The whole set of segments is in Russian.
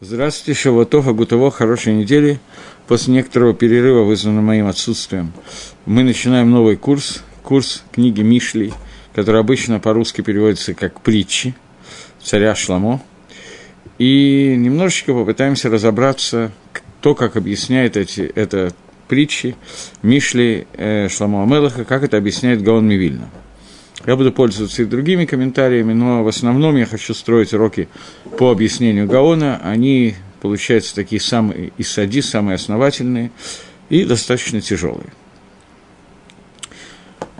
Здравствуйте, Шаватоха, Гутово, хорошей недели. После некоторого перерыва, вызванного моим отсутствием, мы начинаем новый курс, курс книги Мишли, который обычно по-русски переводится как «Притчи» царя Шламо. И немножечко попытаемся разобраться, то, как объясняет эти, это притчи Мишли э, Шламо Амелаха, как это объясняет Гаон Мивильна. Я буду пользоваться и другими комментариями, но в основном я хочу строить уроки по объяснению Гаона. Они, получаются, такие самые из сади, самые основательные и достаточно тяжелые.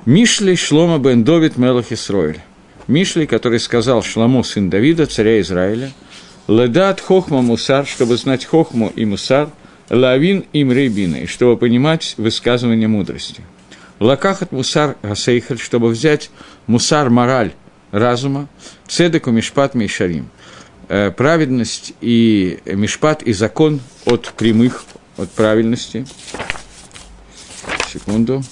Мишли Шлома бен Довид Мелах Исроэль. Мишли, который сказал Шламу, сын Давида, царя Израиля, «Ледат хохма мусар, чтобы знать хохму и мусар, лавин им рейбина, и чтобы понимать высказывание мудрости». Лакахат мусар гасейхаль, чтобы взять мусар мораль разума, цедеку мишпат мишарим. Э, праведность и мишпат и закон от прямых, от правильности. Секунду.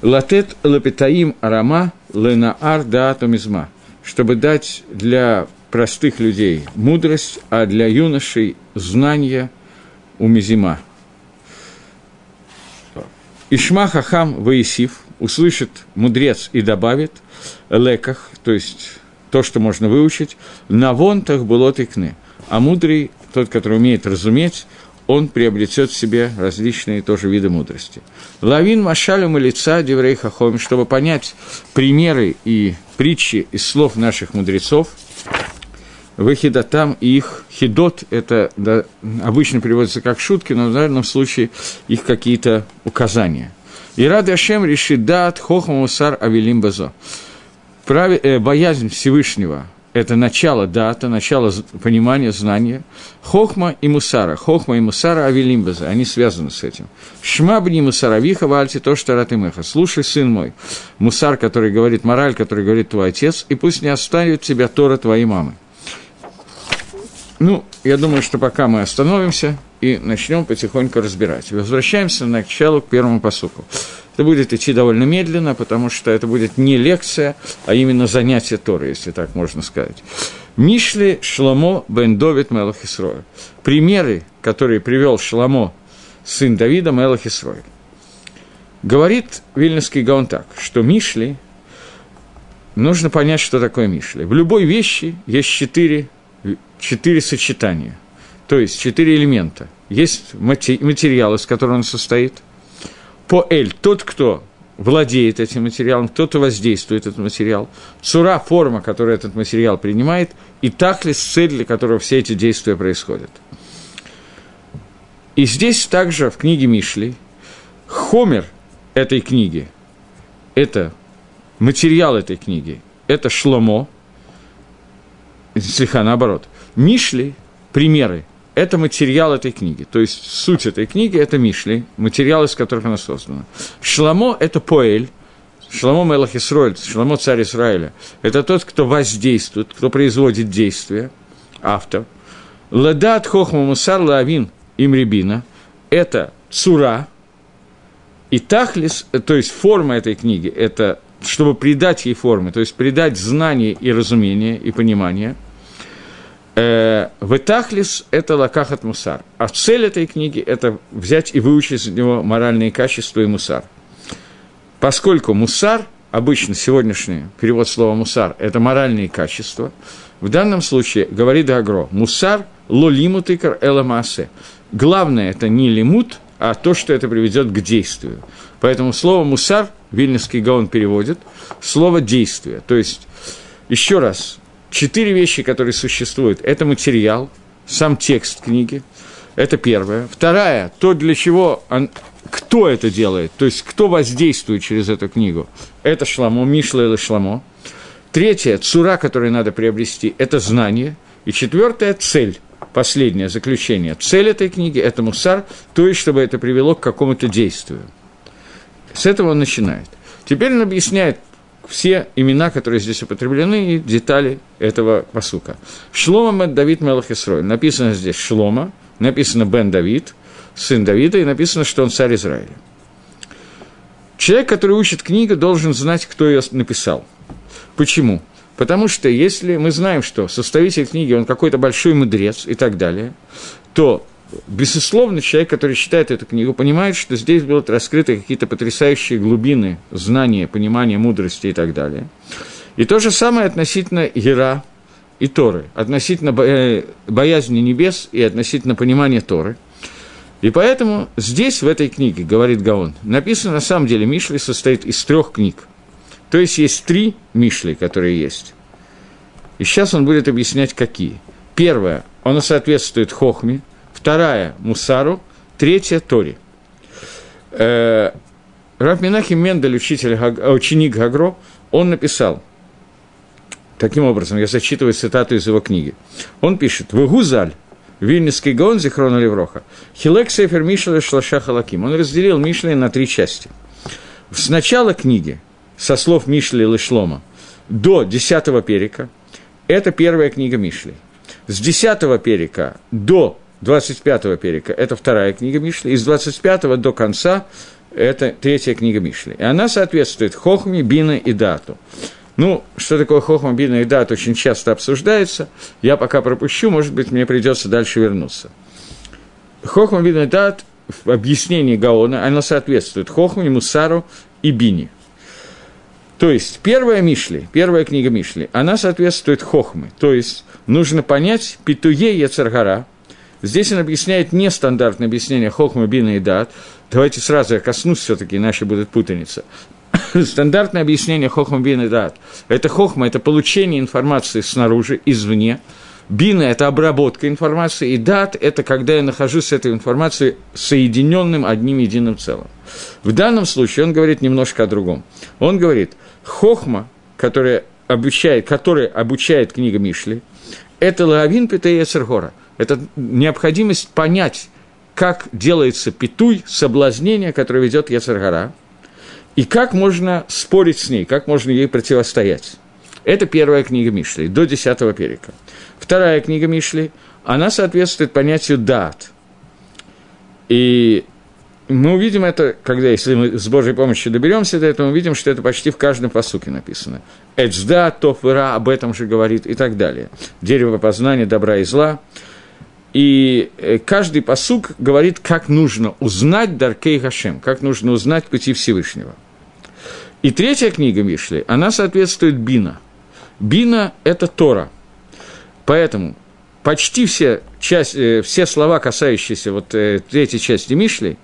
Латет лапетаим арама ленаар даатомизма. Чтобы дать для простых людей мудрость, а для юношей знания умизима. Ишма Хахам Ваисив услышит мудрец и добавит леках, то есть то, что можно выучить, на вонтах было тыкны, а мудрый, тот, который умеет разуметь, он приобретет в себе различные тоже виды мудрости. Лавин машалем и лица Деврей Хахом, чтобы понять примеры и притчи из слов наших мудрецов, там и их хидот, это да, обычно переводится как шутки, но в данном случае их какие-то указания. И рады Ашем решит дат хохма мусар авелим базо. Прави, э, боязнь Всевышнего – это начало дата, начало понимания, знания. Хохма и мусара. Хохма и мусара авелим базо. Они связаны с этим. Шмабни мусара виха вальти то, что ратымеха. Слушай, сын мой, мусар, который говорит мораль, который говорит твой отец, и пусть не оставит тебя Тора твоей мамы. Ну, я думаю, что пока мы остановимся и начнем потихоньку разбирать. Возвращаемся на началу к первому посуку. Это будет идти довольно медленно, потому что это будет не лекция, а именно занятие Торы, если так можно сказать. Мишли Шламо бен Довид Мелах Исроя. Примеры, которые привел Шламо, сын Давида Мелах Исроя. Говорит Вильнюсский Гаон так, что Мишли, нужно понять, что такое Мишли. В любой вещи есть четыре четыре сочетания, то есть четыре элемента. Есть материал, из которого он состоит. По Эль – тот, кто владеет этим материалом, кто-то воздействует этот материал. Цура – форма, которую этот материал принимает, и таклис – цель, для которого все эти действия происходят. И здесь также в книге Мишли Хомер этой книги – это материал этой книги, это шломо, слегка наоборот – Мишли, примеры, это материал этой книги. То есть суть этой книги – это Мишли, материал, из которых она создана. Шламо – это поэль, Шламо Мелах Исроэль, Шламо царь Израиля, это тот, кто воздействует, кто производит действия, автор. Ладат Хохма Мусар Лавин Имрибина – это цура, и тахлис, то есть форма этой книги, это чтобы придать ей формы, то есть придать знание и разумение и понимание – Э, Ветахлис – это лакахат мусар. А цель этой книги – это взять и выучить из него моральные качества и мусар. Поскольку мусар, обычно сегодняшний перевод слова мусар – это моральные качества, в данном случае говорит Агро – мусар лолимут икар эламасе. Главное – это не лимут, а то, что это приведет к действию. Поэтому слово «мусар» Вильнюсский Гаон переводит слово «действие». То есть, еще раз, четыре вещи, которые существуют. Это материал, сам текст книги, это первое. Вторая, то, для чего, он, кто это делает, то есть кто воздействует через эту книгу. Это Шламо, Мишла или Шламо. Третье, цура, которую надо приобрести, это знание. И четвертое, цель, последнее заключение. Цель этой книги – это мусар, то есть, чтобы это привело к какому-то действию. С этого он начинает. Теперь он объясняет все имена, которые здесь употреблены, и детали этого посука. Шлома Бен Давид Мелах Исроиль. Написано здесь Шлома, написано Бен Давид, сын Давида, и написано, что он царь Израиля. Человек, который учит книгу, должен знать, кто ее написал. Почему? Потому что если мы знаем, что составитель книги, он какой-то большой мудрец и так далее, то, безусловно, человек, который читает эту книгу, понимает, что здесь будут раскрыты какие-то потрясающие глубины знания, понимания, мудрости и так далее. И то же самое относительно Ера и Торы, относительно э, боязни небес и относительно понимания Торы. И поэтому здесь, в этой книге, говорит Гаон, написано, на самом деле, Мишли состоит из трех книг – то есть есть три Мишли, которые есть. И сейчас он будет объяснять, какие. Первая, она соответствует Хохме, вторая – Мусару, третья – Тори. Э, Раф Минахим Мендель, учитель, ученик Гагро, он написал, таким образом, я зачитываю цитату из его книги. Он пишет, «Вегузаль, Вильнюсский Гаон, Зихрона Левроха, Хилек Сефер Мишля Шлаша Халаким». Он разделил Мишли на три части. С начала книги со слов Мишли Лышлома до 10 перика, это первая книга Мишли. С 10 перика до 25 перика – это вторая книга Мишли, и с 25 до конца – это третья книга Мишли. И она соответствует Хохме, Бина и Дату. Ну, что такое Хохма, Бина и Дат очень часто обсуждается. Я пока пропущу, может быть, мне придется дальше вернуться. Хохма, Бина и Дат в объяснении Гаона, она соответствует Хохме, Мусару и Бине – то есть первая Мишли, первая книга Мишли, она соответствует Хохмы. То есть нужно понять Питуе Яцергара. Здесь он объясняет нестандартное объяснение Хохмы, Бина и Дат. Давайте сразу я коснусь все-таки, иначе будет путаница. Стандартное объяснение Хохма, Бина и Дат. Это Хохма, это получение информации снаружи, извне. Бина – это обработка информации, и дат – это когда я нахожусь с этой информацией соединенным одним единым целым. В данном случае он говорит немножко о другом. Он говорит – Хохма, которая обучает, который обучает книга Мишли, это лавин питея цергора. Это необходимость понять, как делается петуй, соблазнение, которое ведет Яцергара, и как можно спорить с ней, как можно ей противостоять. Это первая книга Мишли, до десятого перика. Вторая книга Мишли, она соответствует понятию дат. И мы увидим это, когда, если мы с Божьей помощью доберемся до этого, мы увидим, что это почти в каждом посуке написано. Эцда, тоф и ра, об этом же говорит и так далее. Дерево познания добра и зла. И э, каждый посук говорит, как нужно узнать Даркей Хашем, как нужно узнать пути Всевышнего. И третья книга Мишли, она соответствует Бина. Бина – это Тора. Поэтому почти все, часть, э, все слова, касающиеся вот э, третьей части Мишли,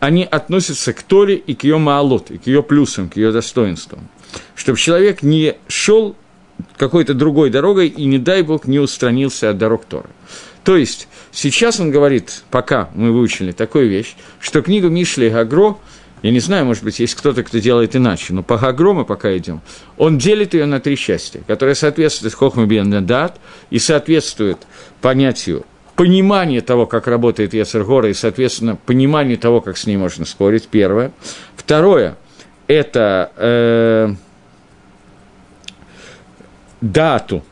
они относятся к Торе и к ее маалот, и к ее плюсам, к ее достоинствам. Чтобы человек не шел какой-то другой дорогой и, не дай Бог, не устранился от дорог Торы. То есть, сейчас он говорит, пока мы выучили такую вещь, что книга Мишли и Гагро – я не знаю, может быть, есть кто-то, кто делает иначе, но по Гагро мы пока идем, он делит ее на три части, которые соответствуют Хохма Дат и соответствуют понятию понимания того, как работает Яцергора, и, соответственно, понимание того, как с ней можно спорить, первое. Второе – это э, дату.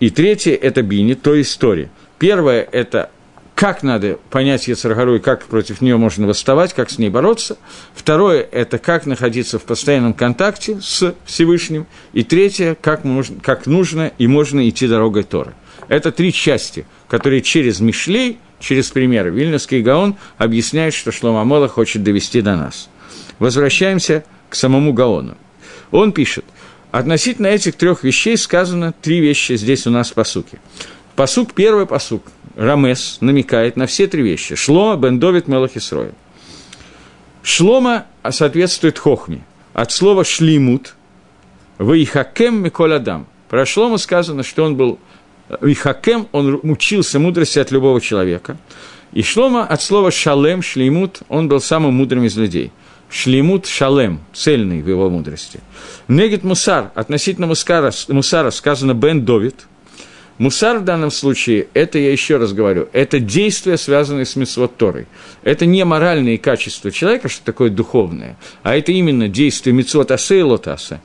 И третье – это бини, то история. Первое – это как надо понять Ецаргару и как против нее можно восставать, как с ней бороться. Второе – это как находиться в постоянном контакте с Всевышним. И третье – как, можно, как нужно и можно идти дорогой Торы. Это три части, которые через Мишлей, через примеры Вильнюсский Гаон объясняют, что Шлома Амола хочет довести до нас. Возвращаемся к самому Гаону. Он пишет, относительно этих трех вещей сказано три вещи здесь у нас в посуке. Посук, первый посук – Рамес намекает на все три вещи. Шлома, Бен Довид, Мелах Исроя. Шлома соответствует Хохме. От слова шлимут, Ваихакем Миколь Адам. Про Шлома сказано, что он был Вихакем, он учился мудрости от любого человека. И Шлома от слова шалем, шлеймут, он был самым мудрым из людей. Шлеймут шалем, цельный в его мудрости. Негит Мусар, относительно Мусара, Мусара сказано Бен Довид – Мусар в данном случае, это я еще раз говорю, это действия, связанные с Мисвот Торой. Это не моральные качества человека, что такое духовное, а это именно действия Мицвот Асе и Лотаса.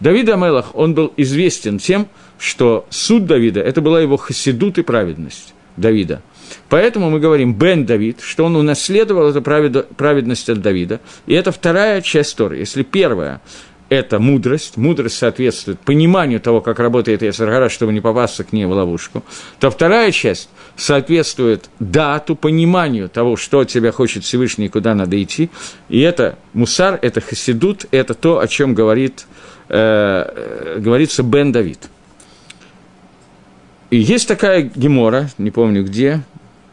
Давид Амелах, он был известен тем, что суд Давида – это была его хасидут и праведность Давида. Поэтому мы говорим Бен Давид, что он унаследовал эту праведность от Давида. И это вторая часть Торы. Если первая это мудрость, мудрость соответствует пониманию того, как работает Яцергара, чтобы не попасться к ней в ловушку, то вторая часть соответствует дату, пониманию того, что от тебя хочет Всевышний куда надо идти, и это мусар, это хасидут, это то, о чем говорит, э, говорится Бен Давид. И есть такая гемора, не помню где,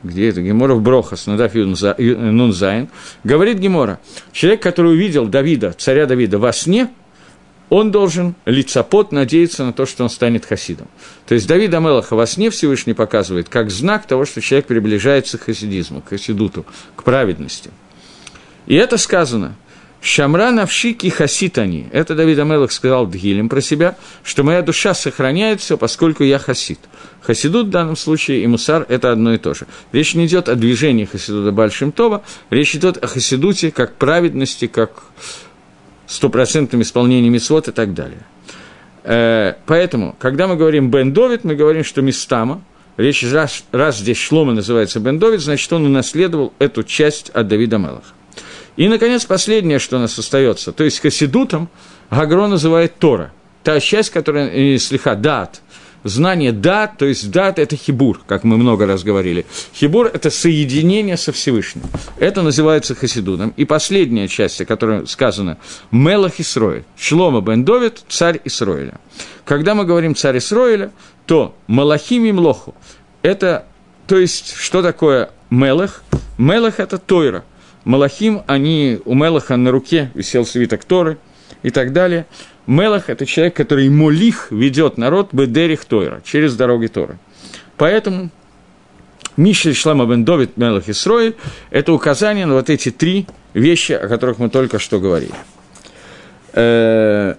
где это Гемора в Брохас, на Даф Нунзайн, говорит Гемора, человек, который увидел Давида, царя Давида во сне – он должен лицапот надеяться на то, что он станет хасидом. То есть Давид Амелаха во сне Всевышний показывает как знак того, что человек приближается к хасидизму, к хасидуту, к праведности. И это сказано – Шамра навшики они. Это Давид Амелах сказал Дгилем про себя, что моя душа сохраняется, поскольку я хасид. Хасидут в данном случае и мусар – это одно и то же. Речь не идет о движении хасидута Большим Това, речь идет о хасидуте как праведности, как стопроцентном исполнении мисвод и так далее. Э, поэтому, когда мы говорим Бен Довид, мы говорим, что Мистама, речь раз, раз здесь Шлома называется Бен Довид, значит, он унаследовал эту часть от Давида Мелаха. И, наконец, последнее, что у нас остается, то есть Хасидутом Гагро называет Тора, та часть, которая, слегка дат, знание дат, то есть дат – это хибур, как мы много раз говорили. Хибур – это соединение со Всевышним. Это называется хасидуном. И последняя часть, о которой сказано – Мелах Исроэль. Шлома бен Довид – царь Исроэля. Когда мы говорим царь Исроэля, то Малахим и Млоху – это, то есть, что такое Мелах? Мелах – это Тойра. Малахим, они, у Мелаха на руке висел свиток Торы и так далее – Мелах – это человек, который молих ведет народ Бедерих Тойра, через дороги Торы. Поэтому Миша Шлама бен Довид Мелах Исроиль – это указание на вот эти три вещи, о которых мы только что говорили. Э,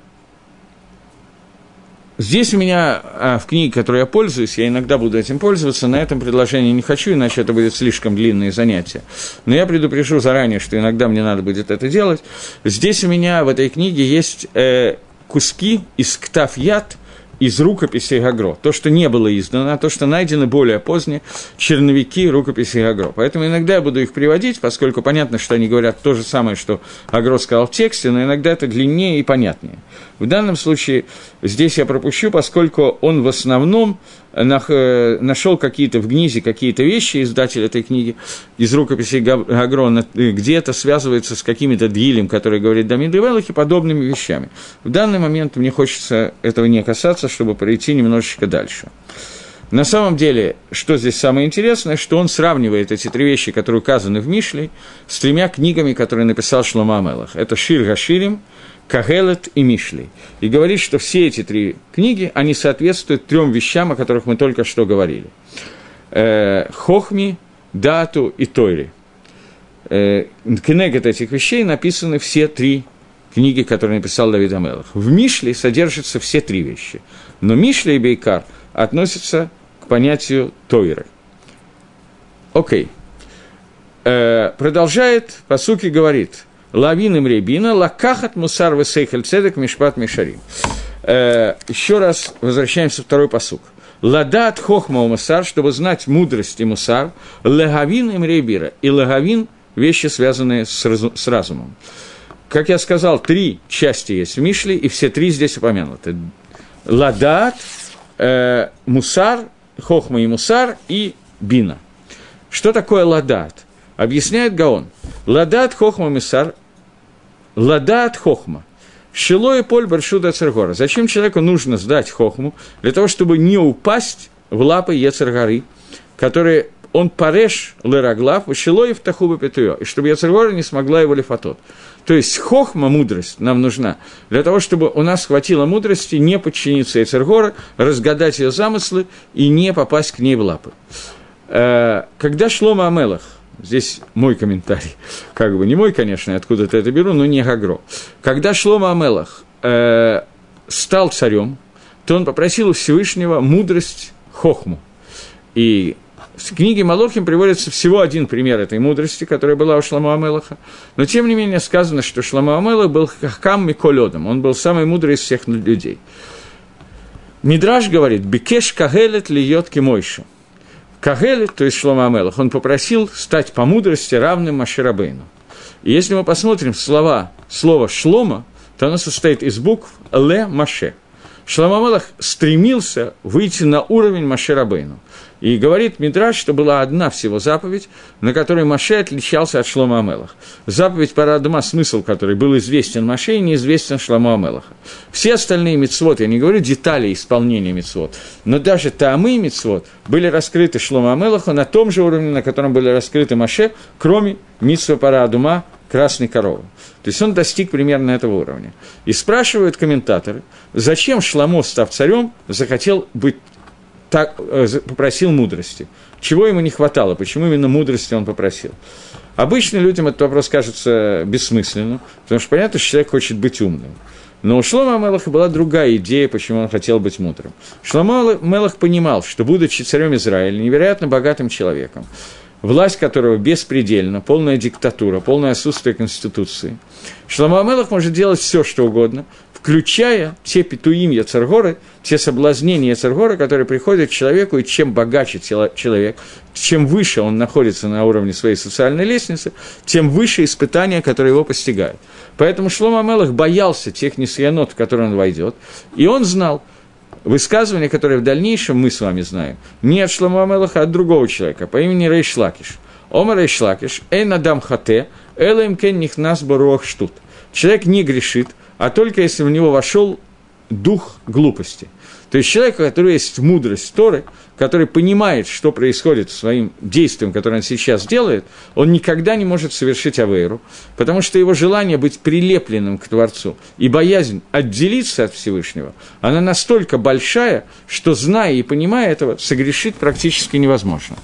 здесь у меня а, в книге, которой я пользуюсь, я иногда буду этим пользоваться, на этом предложении не хочу, иначе это будет слишком длинное занятие. Но я предупрежу заранее, что иногда мне надо будет это делать. Здесь у меня в этой книге есть э, куски из ктав яд из рукописей Гагро. То, что не было издано, а то, что найдено более позднее, черновики рукописей Гагро. Поэтому иногда я буду их приводить, поскольку понятно, что они говорят то же самое, что Гагро сказал в тексте, но иногда это длиннее и понятнее. В данном случае здесь я пропущу, поскольку он в основном Э, нашел какие-то в Гнизе какие-то вещи, издатель этой книги, из рукописей Гагрона, э, где это связывается с какими-то дилем, который говорит Дамид Ивелах, и подобными вещами. В данный момент мне хочется этого не касаться, чтобы пройти немножечко дальше. На самом деле, что здесь самое интересное, что он сравнивает эти три вещи, которые указаны в Мишле, с тремя книгами, которые написал Шлома Амелах. Это Шир Гаширим, Кагелет и Мишли. И говорит, что все эти три книги, они соответствуют трем вещам, о которых мы только что говорили. Э, Хохми, Дату и Тойри. Э, Кнегет этих вещей написаны все три книги, которые написал Давид Амелах. В Мишле содержатся все три вещи. Но Мишли и Бейкар относятся к понятию Тойры. Окей. Э, продолжает, по сути говорит – Лавин им ребина, лакахат мусар весейхель цедек мишпат мишарим. Э, еще раз возвращаемся второй посук. Ладат хохма мусар, чтобы знать мудрость и мусар, лагавин им ребира. И лагавин – вещи, связанные с, разу, с разумом. Как я сказал, три части есть в Мишле, и все три здесь упомянуты. Ладат, э, мусар, хохма и мусар, и бина. Что такое ладат? Объясняет Гаон. Ладат хохма мусар Лада от хохма. Шило и поль баршуда цергора. Зачем человеку нужно сдать хохму? Для того, чтобы не упасть в лапы Ецергары, которые он пареш лераглав, шило и в тахуба петуё, и чтобы Ецергора не смогла его лифатот. То есть хохма, мудрость нам нужна для того, чтобы у нас хватило мудрости не подчиниться Ецергора, разгадать ее замыслы и не попасть к ней в лапы. Э, когда Шлома Амелах – Здесь мой комментарий. Как бы не мой, конечно, откуда-то это беру, но не Гагро. Когда Шлома Амелах э, стал царем, то он попросил у Всевышнего мудрость Хохму. И в книге Малохим приводится всего один пример этой мудрости, которая была у Шлома Амелаха. Но, тем не менее, сказано, что Шлома Амелах был хахкам Миколодом. Он был самый мудрый из всех людей. Мидраж говорит, «Бекеш кагелет льет кимойша». Кагель, то есть Шлома Амелах, он попросил стать по мудрости равным Маширабейну. И если мы посмотрим слова, слово «шлома», то оно состоит из букв «ле Маше». Шламамелах стремился выйти на уровень Маше Рабейну. И говорит Мидраш, что была одна всего заповедь, на которой Маше отличался от Шлома Амелаха. Заповедь Парадума, смысл которой был известен Маше и неизвестен Шлома Амелаха. Все остальные мицвод, я не говорю детали исполнения мицвод, но даже Таамы мицвод были раскрыты Шлома Амелаху на том же уровне, на котором были раскрыты Маше, кроме митсва Парадума, красной коровы. То есть он достиг примерно этого уровня. И спрашивают комментаторы, зачем Шламо, став царем, захотел быть так, э, попросил мудрости. Чего ему не хватало, почему именно мудрости он попросил? Обычно людям этот вопрос кажется бессмысленным, потому что понятно, что человек хочет быть умным. Но у Шлома Мелаха была другая идея, почему он хотел быть мудрым. Шлома Мелах понимал, что, будучи царем Израиля, невероятно богатым человеком, власть которого беспредельна, полная диктатура, полное отсутствие конституции, Шлома Амелах может делать все, что угодно, включая те петуим Яцергоры, те соблазнения Яцергора, которые приходят к человеку, и чем богаче человек, чем выше он находится на уровне своей социальной лестницы, тем выше испытания, которые его постигают. Поэтому Шлома Амелах боялся тех несъянот, в которые он войдет, и он знал, высказывание, которое в дальнейшем мы с вами знаем, не от Шлома Амелаха, а от другого человека по имени Рейшлакиш. Омар Рейшлакиш, Эйн Адам Хате, Элэм Кен Нихнас Баруах Штут. Человек не грешит, а только если в него вошел дух глупости. То есть человек, у которого есть мудрость Торы, который понимает, что происходит своим действием, которое он сейчас делает, он никогда не может совершить авейру, потому что его желание быть прилепленным к Творцу и боязнь отделиться от Всевышнего, она настолько большая, что, зная и понимая этого, согрешить практически невозможно.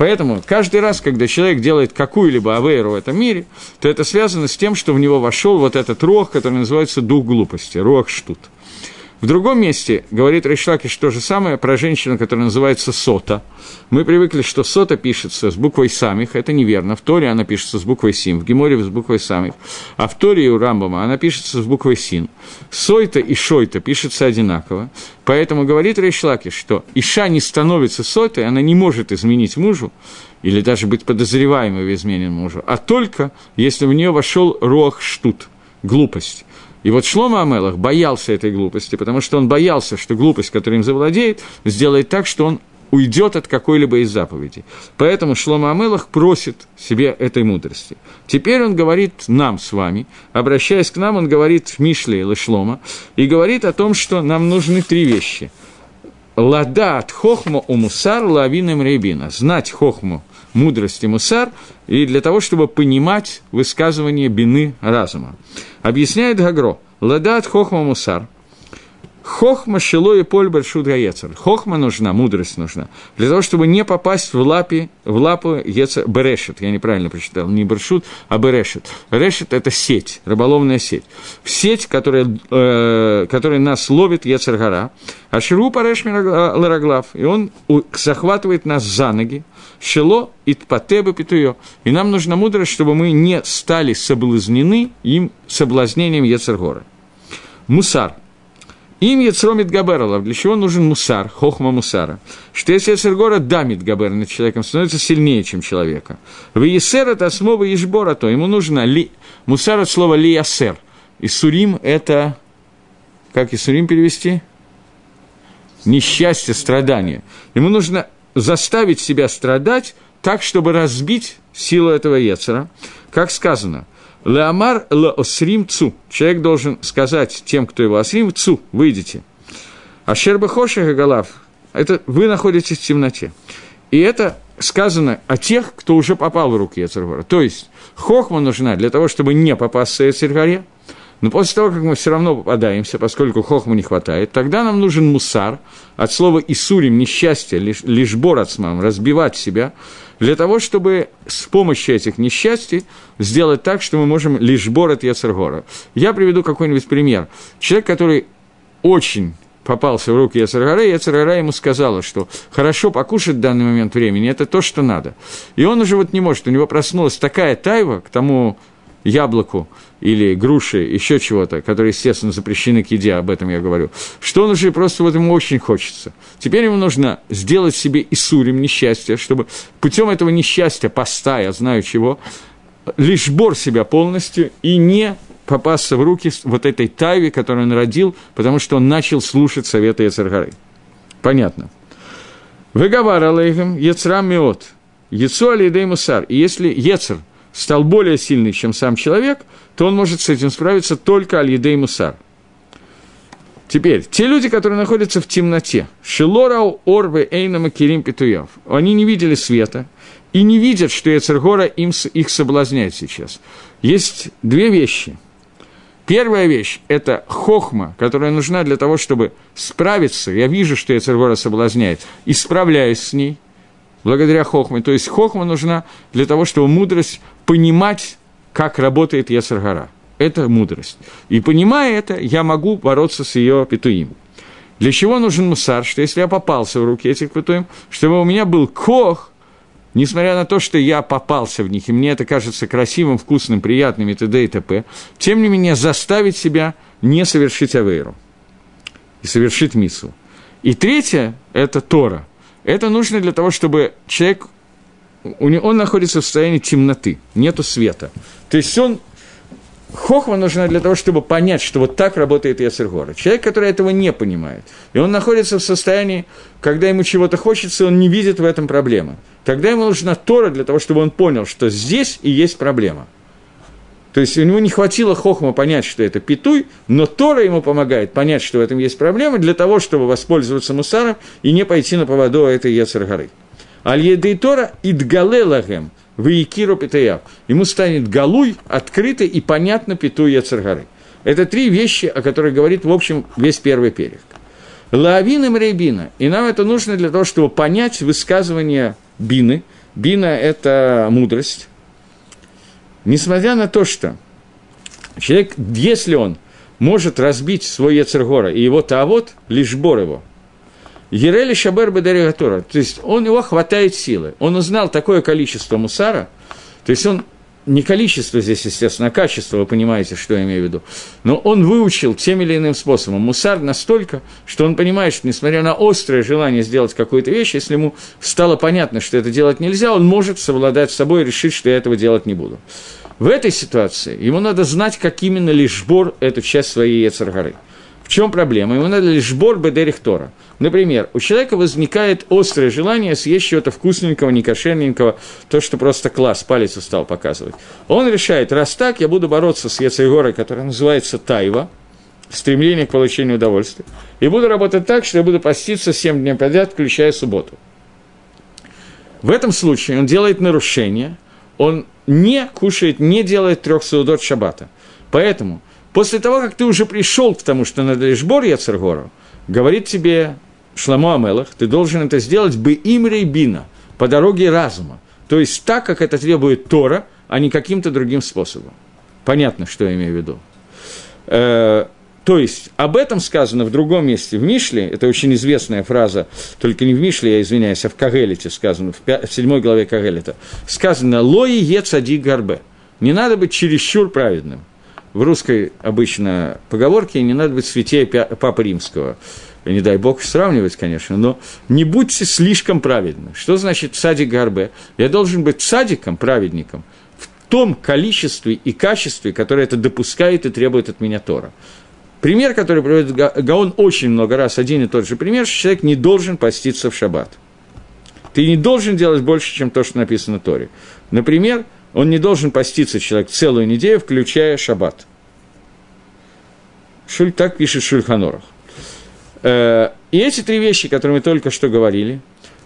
Поэтому каждый раз, когда человек делает какую-либо авейру в этом мире, то это связано с тем, что в него вошел вот этот рог, который называется дух глупости, рог штут. В другом месте говорит Рейшлакиш то же самое про женщину, которая называется Сота. Мы привыкли, что Сота пишется с буквой Самих, это неверно. В Торе она пишется с буквой Сим, в Геморе с буквой Самих. А в Торе у Рамбама она пишется с буквой Син. Сойта и Шойта пишется одинаково. Поэтому говорит Рейшлакиш, что Иша не становится Сойтой, она не может изменить мужу, или даже быть подозреваемой в измене мужу, а только если в нее вошел Рох Штут, глупость. И вот Шлома Амелах боялся этой глупости, потому что он боялся, что глупость, которая им завладеет, сделает так, что он уйдет от какой-либо из заповедей. Поэтому Шлома Амелах просит себе этой мудрости. Теперь он говорит нам с вами, обращаясь к нам, он говорит в Мишле или Шлома, и говорит о том, что нам нужны три вещи. Ладат хохма у мусар лавиным рейбина. Знать хохму, мудрость и мусар, и для того, чтобы понимать высказывание бины разума. Объясняет Гагро, ладат хохма мусар, Хохма, шило и поль большут гаецер. Хохма нужна, мудрость нужна. Для того, чтобы не попасть в, лапи, в лапу ецер, берешет. Я неправильно прочитал. Не баршут, а берешет. Решет – это сеть, рыболовная сеть. Сеть, которая, э, которая нас ловит ецергара. А ширу пареш лараглав. И он захватывает нас за ноги. Шило и тпатеба питуё. И нам нужна мудрость, чтобы мы не стали соблазнены им соблазнением Ецергора. Мусар. Им Ецромит Габералов. Для чего нужен мусар, хохма мусара? Что если Ецергора дамит Габер над человеком, становится сильнее, чем человека. В Есер это основа Ешбора, то ему нужно ли... Мусар от слова лиясер. И сурим это... Как и сурим перевести? Несчастье, страдание. Ему нужно заставить себя страдать так, чтобы разбить силу этого Ецера. Как сказано, Леомар леосрим цу. Человек должен сказать тем, кто его осрим, цу, выйдите. А щербахоших и голов, это вы находитесь в темноте. И это сказано о тех, кто уже попал в руки Ецергора. То есть, хохма нужна для того, чтобы не попасться Ецергоре, но после того, как мы все равно попадаемся, поскольку хохму не хватает, тогда нам нужен мусар, от слова «исурим» – несчастье, лишь, лишь борацмам, разбивать себя, для того, чтобы с помощью этих несчастий сделать так, что мы можем лишь борот Яцергора. Я приведу какой-нибудь пример. Человек, который очень попался в руки Яцергора, Яцергора ему сказала, что хорошо покушать в данный момент времени – это то, что надо. И он уже вот не может, у него проснулась такая тайва к тому яблоку или груши, еще чего-то, которые, естественно, запрещены к еде, об этом я говорю, что он уже просто вот ему очень хочется. Теперь ему нужно сделать себе Исурим несчастье, чтобы путем этого несчастья, поста, я знаю чего, лишь бор себя полностью и не попасться в руки вот этой тайве, которую он родил, потому что он начал слушать советы Ецаргары. Понятно. Выговар алейхем Ецрам Миот, Ецу Алидей Мусар. И если Ецер стал более сильный, чем сам человек, то он может с этим справиться только Алидей Мусар. Теперь, те люди, которые находятся в темноте, Шилорау, Орбе, Эйнама, Кирим, Петуев, они не видели света и не видят, что Ецергора им, их соблазняет сейчас. Есть две вещи – Первая вещь – это хохма, которая нужна для того, чтобы справиться. Я вижу, что Ецергора соблазняет, и справляюсь с ней благодаря хохме. То есть хохма нужна для того, чтобы мудрость понимать, как работает Ецергора. Это мудрость. И понимая это, я могу бороться с ее петуим. Для чего нужен мусар? Что если я попался в руки этих петуим, чтобы у меня был кох, Несмотря на то, что я попался в них, и мне это кажется красивым, вкусным, приятным и т.д. и т.п., тем не менее заставить себя не совершить авейру и совершить миссу. И третье – это Тора. Это нужно для того, чтобы человек, он находится в состоянии темноты, нету света. То есть он Хохма нужна для того, чтобы понять, что вот так работает Яцергора. Человек, который этого не понимает, и он находится в состоянии, когда ему чего-то хочется, он не видит в этом проблемы. Тогда ему нужна Тора для того, чтобы он понял, что здесь и есть проблема. То есть у него не хватило хохма понять, что это питуй, но Тора ему помогает понять, что в этом есть проблема, для того, чтобы воспользоваться мусаром и не пойти на поводу этой Яцергоры. Аль-Едей Тора идгалелагем – Ваикиру Петаяв. Ему станет галуй, открыто и понятно Пету Яцергары. Это три вещи, о которых говорит, в общем, весь первый перек. Лавин и Мрейбина. И нам это нужно для того, чтобы понять высказывание Бины. Бина – это мудрость. Несмотря на то, что человек, если он может разбить свой Яцергора и его Таавот, лишь бор его – Ерели Шабер Бедаригатора, то есть он его хватает силы. Он узнал такое количество мусара, то есть он не количество здесь, естественно, а качество, вы понимаете, что я имею в виду. Но он выучил тем или иным способом мусар настолько, что он понимает, что несмотря на острое желание сделать какую-то вещь, если ему стало понятно, что это делать нельзя, он может совладать с собой и решить, что я этого делать не буду. В этой ситуации ему надо знать, как именно лишь бор эту часть своей Ецаргары. В чем проблема? Ему надо лишь бор Бедерих Тора – Например, у человека возникает острое желание съесть чего-то вкусненького, некошерненького, то, что просто класс, палец устал показывать. Он решает, раз так, я буду бороться с Ецейгорой, которая называется Тайва, стремление к получению удовольствия, и буду работать так, что я буду поститься 7 дней подряд, включая субботу. В этом случае он делает нарушение, он не кушает, не делает трех саудот шаббата. Поэтому, после того, как ты уже пришел к тому, что надо лишь бор Яцергору, говорит тебе Шламу Амелах, ты должен это сделать бы им рейбина, по дороге разума. То есть так, как это требует Тора, а не каким-то другим способом. Понятно, что я имею в виду. Э, то есть об этом сказано в другом месте, в Мишле, это очень известная фраза, только не в Мишле, я извиняюсь, а в Кагелите сказано, в, 5, в 7 главе Кагелита, сказано «Лои е цади гарбе». Не надо быть чересчур праведным. В русской обычно поговорке не надо быть святее Папы Римского не дай бог сравнивать, конечно, но не будьте слишком праведны. Что значит садик гарбе? Я должен быть садиком, праведником, в том количестве и качестве, которое это допускает и требует от меня Тора. Пример, который приводит Гаон очень много раз, один и тот же пример, что человек не должен поститься в шаббат. Ты не должен делать больше, чем то, что написано в Торе. Например, он не должен поститься, человек, целую неделю, включая шаббат. Шуль так пишет Шульханорах. Э, и эти три вещи, которые мы только что говорили,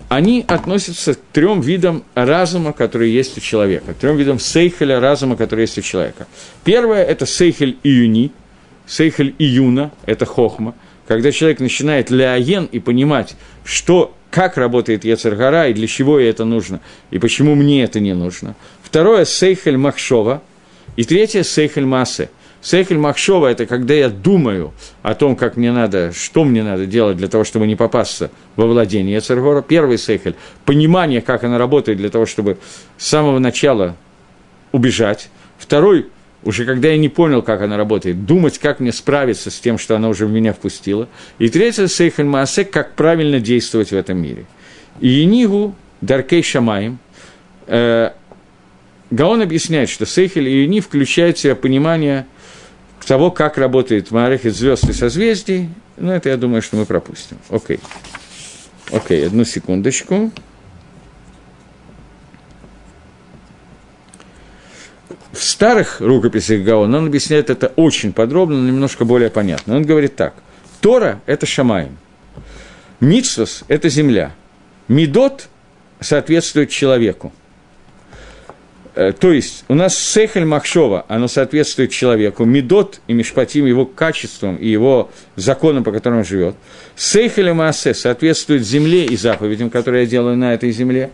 они относятся к трем видам разума, которые есть у человека, к трем видам сейхеля разума, которые есть у человека. Первое – это сейхель июни, сейхель июна – это хохма, когда человек начинает ляен и понимать, что, как работает Ецергара и для чего ей это нужно, и почему мне это не нужно. Второе – сейхель махшова, и третье – сейхель массе – Сейхель Махшова – это когда я думаю о том, как мне надо, что мне надо делать для того, чтобы не попасться во владение Цергора. Первый Сейхель – понимание, как она работает для того, чтобы с самого начала убежать. Второй – уже когда я не понял, как она работает, думать, как мне справиться с тем, что она уже в меня впустила. И третий Сейхель Маасек – как правильно действовать в этом мире. И Енигу Даркей Шамаем э, Гаон объясняет, что Сейхель и Ени включают в себя понимание – того, как работает Маарехет звезд и созвездий, ну, это я думаю, что мы пропустим. Окей. Окей, одну секундочку. В старых рукописях Гаона он объясняет это очень подробно, но немножко более понятно. Он говорит так. Тора – это Шамаем. Митсус – это земля. Медот соответствует человеку. Э, то есть у нас Сехель Махшова, оно соответствует человеку, Медот и Мишпатим его качествам и его законам, по которым он живет. Сейхель и Маасе соответствует земле и заповедям, которые я делаю на этой земле.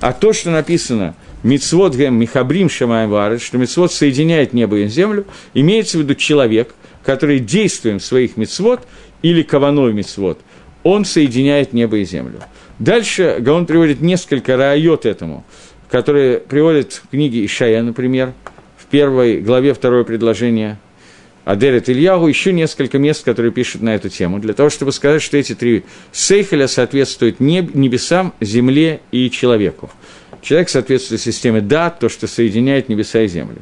А то, что написано Мицвод Гем Михабрим Шамаем что Мицвод соединяет небо и землю, имеется в виду человек, который действием своих мицвод или каваной мицвод, он соединяет небо и землю. Дальше Гаон приводит несколько райот этому, которые приводят в книге Ишая, например, в первой главе второе предложение – Адерет Ильягу, еще несколько мест, которые пишут на эту тему, для того, чтобы сказать, что эти три сейхеля соответствуют небесам, земле и человеку. Человек соответствует системе да, то, что соединяет небеса и землю.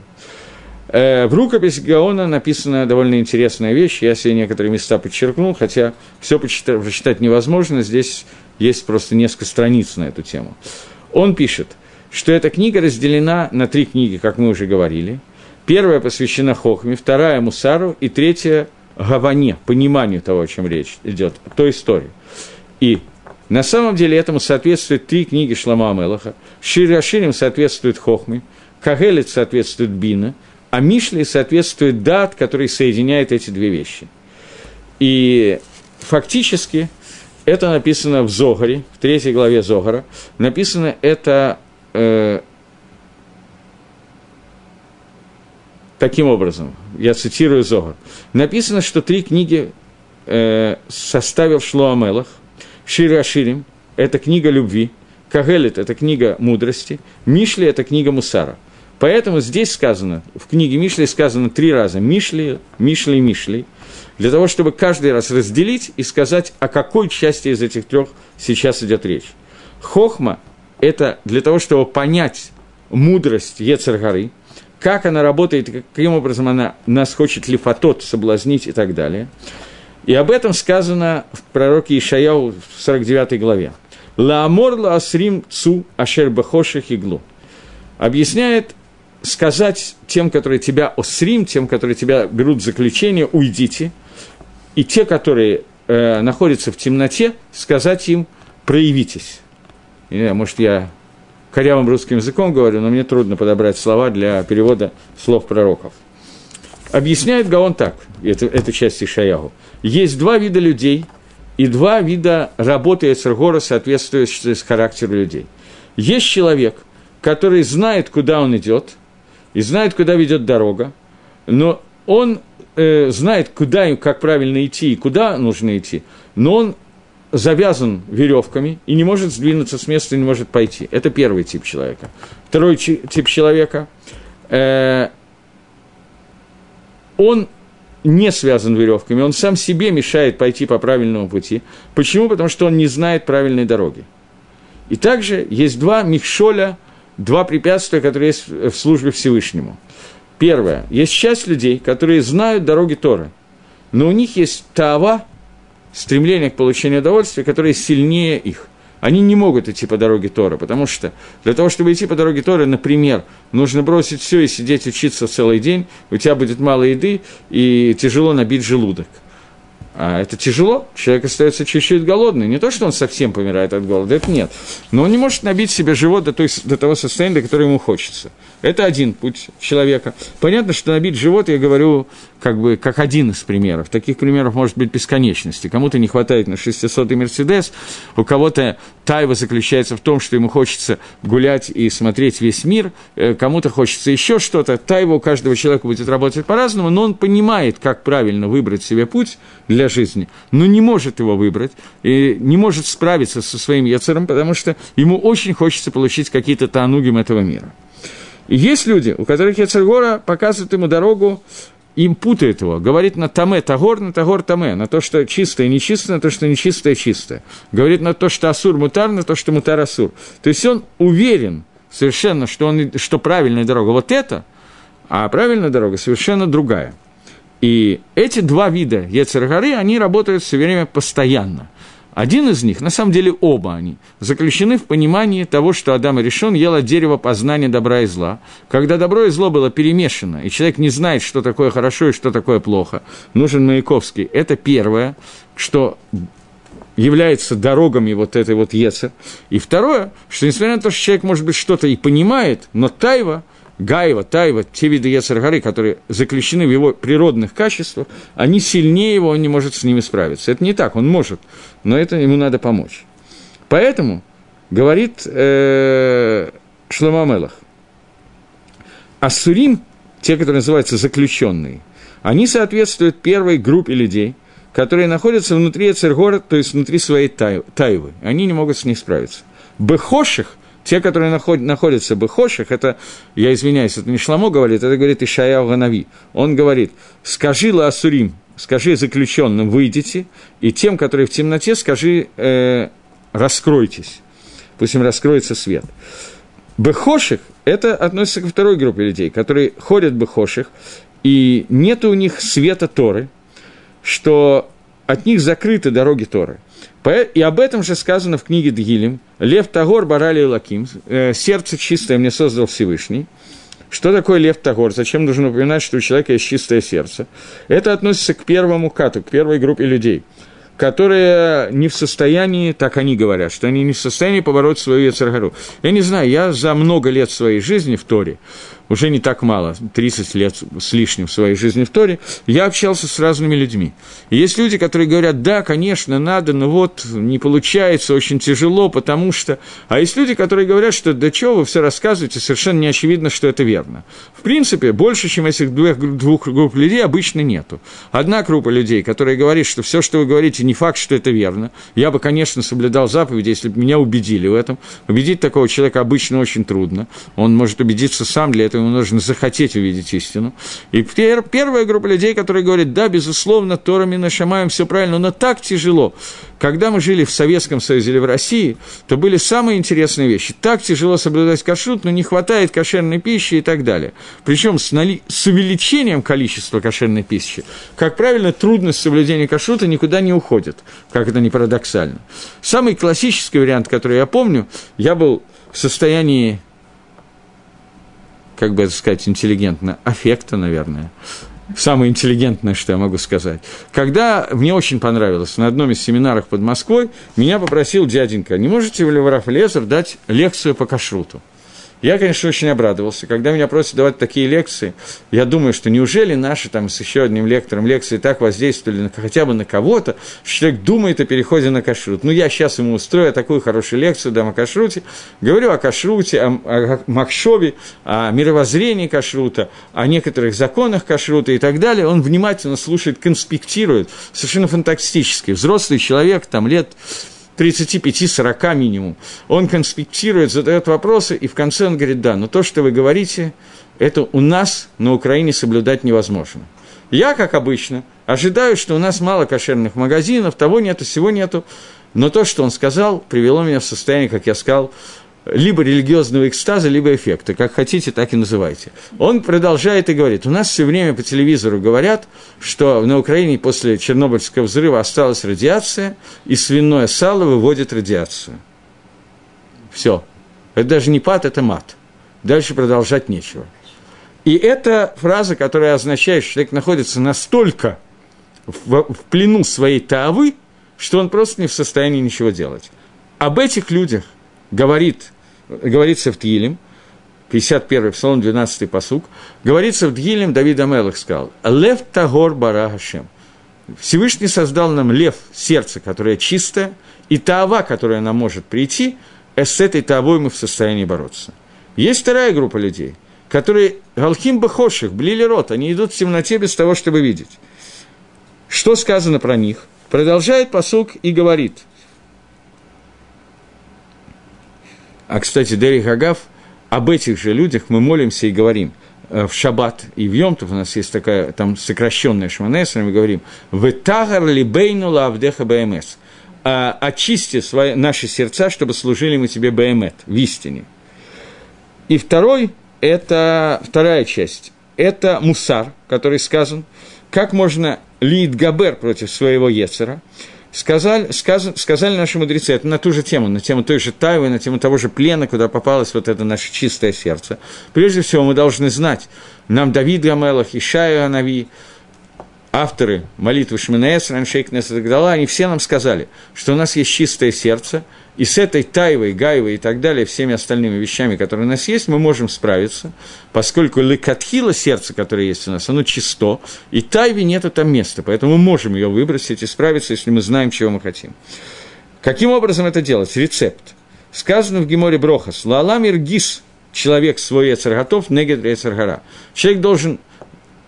Э, в рукописи Гаона написана довольно интересная вещь, я себе некоторые места подчеркнул, хотя все прочитать невозможно, здесь есть просто несколько страниц на эту тему. Он пишет, что эта книга разделена на три книги, как мы уже говорили – Первая посвящена Хохме, вторая – Мусару, и третья – Гаване, пониманию того, о чем речь идет, той истории. И на самом деле этому соответствуют три книги Шлама Амелаха. Шираширим соответствует Хохме, Кагелит соответствует Бина, а Мишли соответствует Дат, который соединяет эти две вещи. И фактически это написано в Зогаре, в третьей главе Зогара. Написано это э, таким образом, я цитирую Зогар, написано, что три книги э, составил Шлоамелах, Шир Аширим – это книга любви, Кагелит – это книга мудрости, Мишли – это книга Мусара. Поэтому здесь сказано, в книге Мишли сказано три раза Мишли, Мишли, Мишли, для того, чтобы каждый раз разделить и сказать, о какой части из этих трех сейчас идет речь. Хохма – это для того, чтобы понять мудрость Ецаргары, как она работает, каким образом она нас хочет лифатот соблазнить и так далее. И об этом сказано в пророке Ишаяу в 49 главе. «Лаамор лаасрим цу ашер бахоших иглу». Объясняет сказать тем, которые тебя осрим, тем, которые тебя берут в заключение, уйдите. И те, которые э, находятся в темноте, сказать им, проявитесь. Не знаю, может, я корявым русским языком говорю, но мне трудно подобрать слова для перевода слов пророков. Объясняет Гаон так, эту, эту часть Ишаягу. Есть два вида людей и два вида работы Эцергора, соответствующие с характеру людей. Есть человек, который знает, куда он идет, и знает, куда ведет дорога, но он э, знает, куда и как правильно идти и куда нужно идти, но он завязан веревками и не может сдвинуться с места, не может пойти. Это первый тип человека. Второй тип человека, э, он не связан веревками, он сам себе мешает пойти по правильному пути. Почему? Потому что он не знает правильной дороги. И также есть два михшоля, два препятствия, которые есть в службе Всевышнему. Первое. Есть часть людей, которые знают дороги Тора, но у них есть тава, стремление к получению удовольствия, которое сильнее их. Они не могут идти по дороге Тора, потому что для того, чтобы идти по дороге Тора, например, нужно бросить все и сидеть учиться целый день, у тебя будет мало еды и тяжело набить желудок – а это тяжело, человек остается чуть-чуть голодный. Не то, что он совсем помирает от голода, это нет. Но он не может набить себе живот до, той, до того состояния, до которого ему хочется. Это один путь человека. Понятно, что набить живот, я говорю, как бы, как один из примеров. Таких примеров может быть бесконечности. Кому-то не хватает на 600-й Мерседес, у кого-то тайва заключается в том, что ему хочется гулять и смотреть весь мир, э, кому-то хочется еще что-то. Тайва у каждого человека будет работать по-разному, но он понимает, как правильно выбрать себе путь для жизни, но не может его выбрать, и не может справиться со своим яцером, потому что ему очень хочется получить какие-то танугим этого мира. И есть люди, у которых Яцергора показывает ему дорогу, им путает его, говорит на таме тагор, на тагор таме, на то, что чистое нечистое, на то, что нечистое чистое. Говорит на то, что асур мутар, на то, что мутар асур. То есть он уверен совершенно, что, он, что правильная дорога вот это, а правильная дорога совершенно другая. И эти два вида Ецергары, они работают все время постоянно. Один из них, на самом деле оба они, заключены в понимании того, что Адам и решен ел от дерева познания добра и зла. Когда добро и зло было перемешано, и человек не знает, что такое хорошо и что такое плохо, нужен Маяковский. Это первое, что является дорогами вот этой вот Ецер. И второе, что несмотря на то, что человек, может быть, что-то и понимает, но Тайва – Гаева, Тайва, те виды Ецаргары, которые заключены в его природных качествах, они сильнее его, он не может с ними справиться. Это не так, он может, но это ему надо помочь. Поэтому, говорит э, Шломамелах, Ассурим, те, которые называются заключенные, они соответствуют первой группе людей, которые находятся внутри Эцергора, то есть внутри своей тайвы. Они не могут с ней справиться. Бехоших те, которые наход, находятся в Бехошах, это, я извиняюсь, это не Шламо говорит, это говорит Ишаяу Ганави. Он говорит, скажи Лаасурим, скажи заключенным, выйдите, и тем, которые в темноте, скажи, э, раскройтесь. Пусть им раскроется свет. Бехоших – это относится ко второй группе людей, которые ходят Бехоших, и нет у них света Торы, что от них закрыты дороги Торы – и об этом же сказано в книге Дгилем. Лев Тагор Барали Лаким. Э, сердце чистое мне создал Всевышний. Что такое лев Тагор? Зачем нужно упоминать, что у человека есть чистое сердце? Это относится к первому кату, к первой группе людей, которые не в состоянии, так они говорят, что они не в состоянии побороть свою Ецаргару. Я не знаю, я за много лет своей жизни в Торе уже не так мало, 30 лет с лишним своей жизни в Торе, я общался с разными людьми. И есть люди, которые говорят, да, конечно, надо, но вот не получается, очень тяжело, потому что... А есть люди, которые говорят, что да чего вы все рассказываете, совершенно не очевидно, что это верно. В принципе, больше, чем этих двух, двух групп людей, обычно нету. Одна группа людей, которая говорит, что все, что вы говорите, не факт, что это верно. Я бы, конечно, соблюдал заповеди, если бы меня убедили в этом. Убедить такого человека обычно очень трудно. Он может убедиться сам, для этого ему нужно захотеть увидеть истину. И первая группа людей, которые говорят, да, безусловно, Торами нашамаем, все правильно, но так тяжело. Когда мы жили в Советском Союзе или в России, то были самые интересные вещи. Так тяжело соблюдать кашрут, но не хватает кошерной пищи и так далее. Причем с, нали... с увеличением количества кошерной пищи, как правильно, трудность соблюдения кашрута никуда не уходит, как это не парадоксально. Самый классический вариант, который я помню, я был в состоянии как бы это сказать, интеллигентно, аффекта, наверное. Самое интеллигентное, что я могу сказать. Когда мне очень понравилось, на одном из семинаров под Москвой, меня попросил дяденька, не можете ли вы, Раф Лезер, дать лекцию по кашруту? Я, конечно, очень обрадовался. Когда меня просят давать такие лекции, я думаю, что неужели наши там с еще одним лектором лекции так воздействовали на, хотя бы на кого-то, что человек думает о переходе на кашрут. Ну, я сейчас ему устрою такую хорошую лекцию, дам о кашруте, говорю о кашруте, о, о Макшове, о мировоззрении кашрута, о некоторых законах кашрута и так далее. Он внимательно слушает, конспектирует, совершенно фантастически. Взрослый человек, там лет 35-40 минимум. Он конспектирует, задает вопросы, и в конце он говорит, да, но то, что вы говорите, это у нас на Украине соблюдать невозможно. Я, как обычно, ожидаю, что у нас мало кошерных магазинов, того нету, всего нету, но то, что он сказал, привело меня в состояние, как я сказал, либо религиозного экстаза, либо эффекта, как хотите, так и называйте. Он продолжает и говорит, у нас все время по телевизору говорят, что на Украине после Чернобыльского взрыва осталась радиация, и свиное сало выводит радиацию. Все. Это даже не пад, это мат. Дальше продолжать нечего. И это фраза, которая означает, что человек находится настолько в, в плену своей тавы, что он просто не в состоянии ничего делать. Об этих людях – говорит, говорится в Тилем, 51-й псалом, 12-й посук, говорится в Дгилем, Давид Амелах сказал, «Лев Тагор Бара Хашем». Всевышний создал нам лев, сердце, которое чистое, и таава, которая нам может прийти, и с этой таавой мы в состоянии бороться. Есть вторая группа людей, которые Галхим Бахоших, блили рот, они идут в темноте без того, чтобы видеть. Что сказано про них? Продолжает посук и говорит – А, кстати, Дерих Агав, об этих же людях мы молимся и говорим. Э, в Шаббат и в Йомтов, у нас есть такая там сокращенная шманесра, мы говорим «Вытагар либейну лавдеха БМС» очисти свои, наши сердца, чтобы служили мы тебе БМЭТ, в истине. И второй, это вторая часть, это мусар, который сказан, как можно лид габер против своего Ецера, сказали, сказ, сказали наши мудрецы, это на ту же тему, на тему той же Тайвы, на тему того же плена, куда попалось вот это наше чистое сердце. Прежде всего, мы должны знать, нам Давид Гамелах, Ишая Анави, авторы молитвы Шминаэс, Раншейк Несадагдала, они все нам сказали, что у нас есть чистое сердце, и с этой тайвой, гайвой и так далее, всеми остальными вещами, которые у нас есть, мы можем справиться, поскольку лекатхила сердце, которое есть у нас, оно чисто, и тайве нету там места, поэтому мы можем ее выбросить и справиться, если мы знаем, чего мы хотим. Каким образом это делать? Рецепт. Сказано в Геморе Брохас, «Лаламир гис» человек свой Ецер готов, негет Ецергара. Человек должен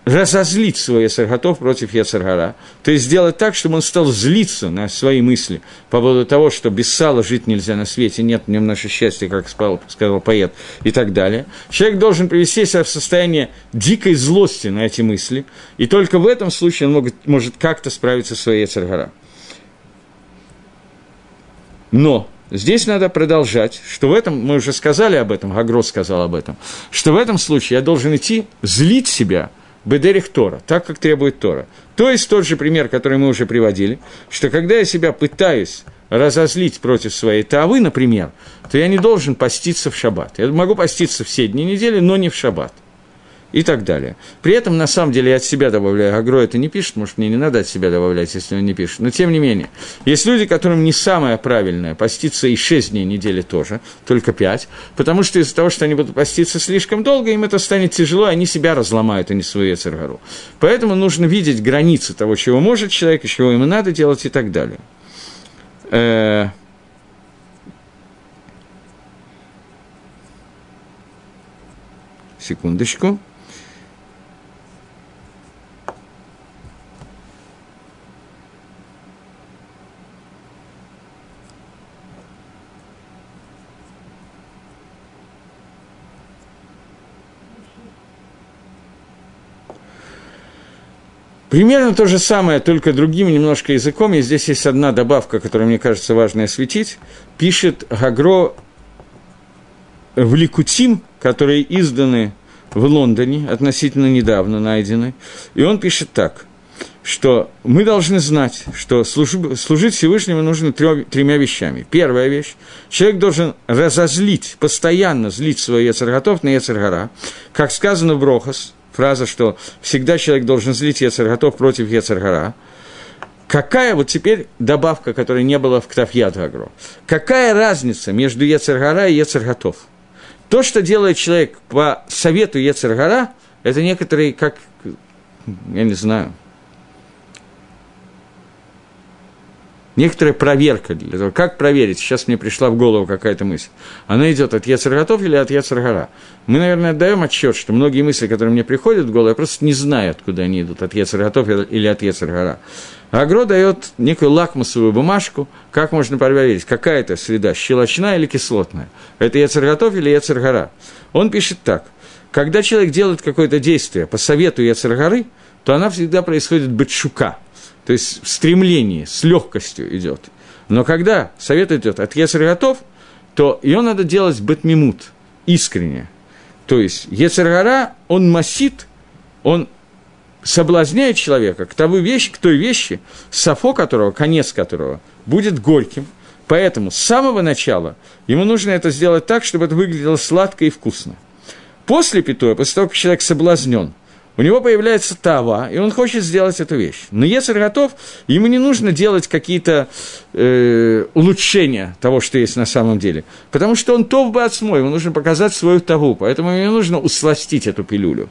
разозлить свой Ецерготов против Ецергара, то есть сделать так, чтобы он стал злиться на свои мысли по поводу того, что без сала жить нельзя на свете, нет в нем наше счастье, как сказал поэт, и так далее. Человек должен привести себя в состояние дикой злости на эти мысли, и только в этом случае он может, может как-то справиться со своей Ецергара. Но Здесь надо продолжать, что в этом, мы уже сказали об этом, Агро сказал об этом, что в этом случае я должен идти злить себя – Бедерих Тора, так как требует Тора. То есть тот же пример, который мы уже приводили, что когда я себя пытаюсь разозлить против своей тавы, например, то я не должен поститься в шаббат. Я могу поститься все дни недели, но не в шаббат и так далее. При этом, на самом деле, я от себя добавляю, Агро это не пишет, может, мне не надо от себя добавлять, если он не пишет. Но, тем не менее, есть люди, которым не самое правильное поститься и 6 дней недели тоже, только 5, потому что из-за того, что они будут поститься слишком долго, им это станет тяжело, они себя разломают, а не свою Эцергару. Поэтому нужно видеть границы того, чего может человек, и чего ему надо делать и так далее. Э, секундочку. Примерно то же самое, только другим немножко языком, и здесь есть одна добавка, которую мне кажется важно осветить. Пишет Гагро в Ликутим, которые изданы в Лондоне, относительно недавно найдены, и он пишет так, что мы должны знать, что служить Всевышнему нужно тремя вещами. Первая вещь – человек должен разозлить, постоянно злить свой Ецарготов на Ецаргара, как сказано в Брохас – фраза, что всегда человек должен злить Ецарготов против Ецаргара. Какая вот теперь добавка, которой не было в Ктафьят Агро? Какая разница между Ецаргара и Ецарготов? То, что делает человек по совету Ецаргара, это некоторые, как, я не знаю, некоторая проверка для того, как проверить, сейчас мне пришла в голову какая-то мысль, она идет от Ецарготов или от Ецаргара. Мы, наверное, отдаем отчет, что многие мысли, которые мне приходят в голову, я просто не знаю, откуда они идут, от Ецарготов или от Ецаргара. Агро дает некую лакмусовую бумажку, как можно проверить, какая это среда, щелочная или кислотная. Это Ецарготов или Ецаргара. Он пишет так. Когда человек делает какое-то действие по совету Ецаргары, то она всегда происходит бытшука – то есть в стремлении, с легкостью идет. Но когда совет идет от Ецер готов, то ее надо делать бетмимут, искренне. То есть Ецергара, он масит, он соблазняет человека к, той вещи, к той вещи, сафо которого, конец которого будет горьким. Поэтому с самого начала ему нужно это сделать так, чтобы это выглядело сладко и вкусно. После питоя, после того, как человек соблазнен – у него появляется тава, и он хочет сделать эту вещь. Но если готов, ему не нужно делать какие-то э, улучшения того, что есть на самом деле. Потому что он тов бы отсмой, ему нужно показать свою таву, поэтому ему нужно усластить эту пилюлю.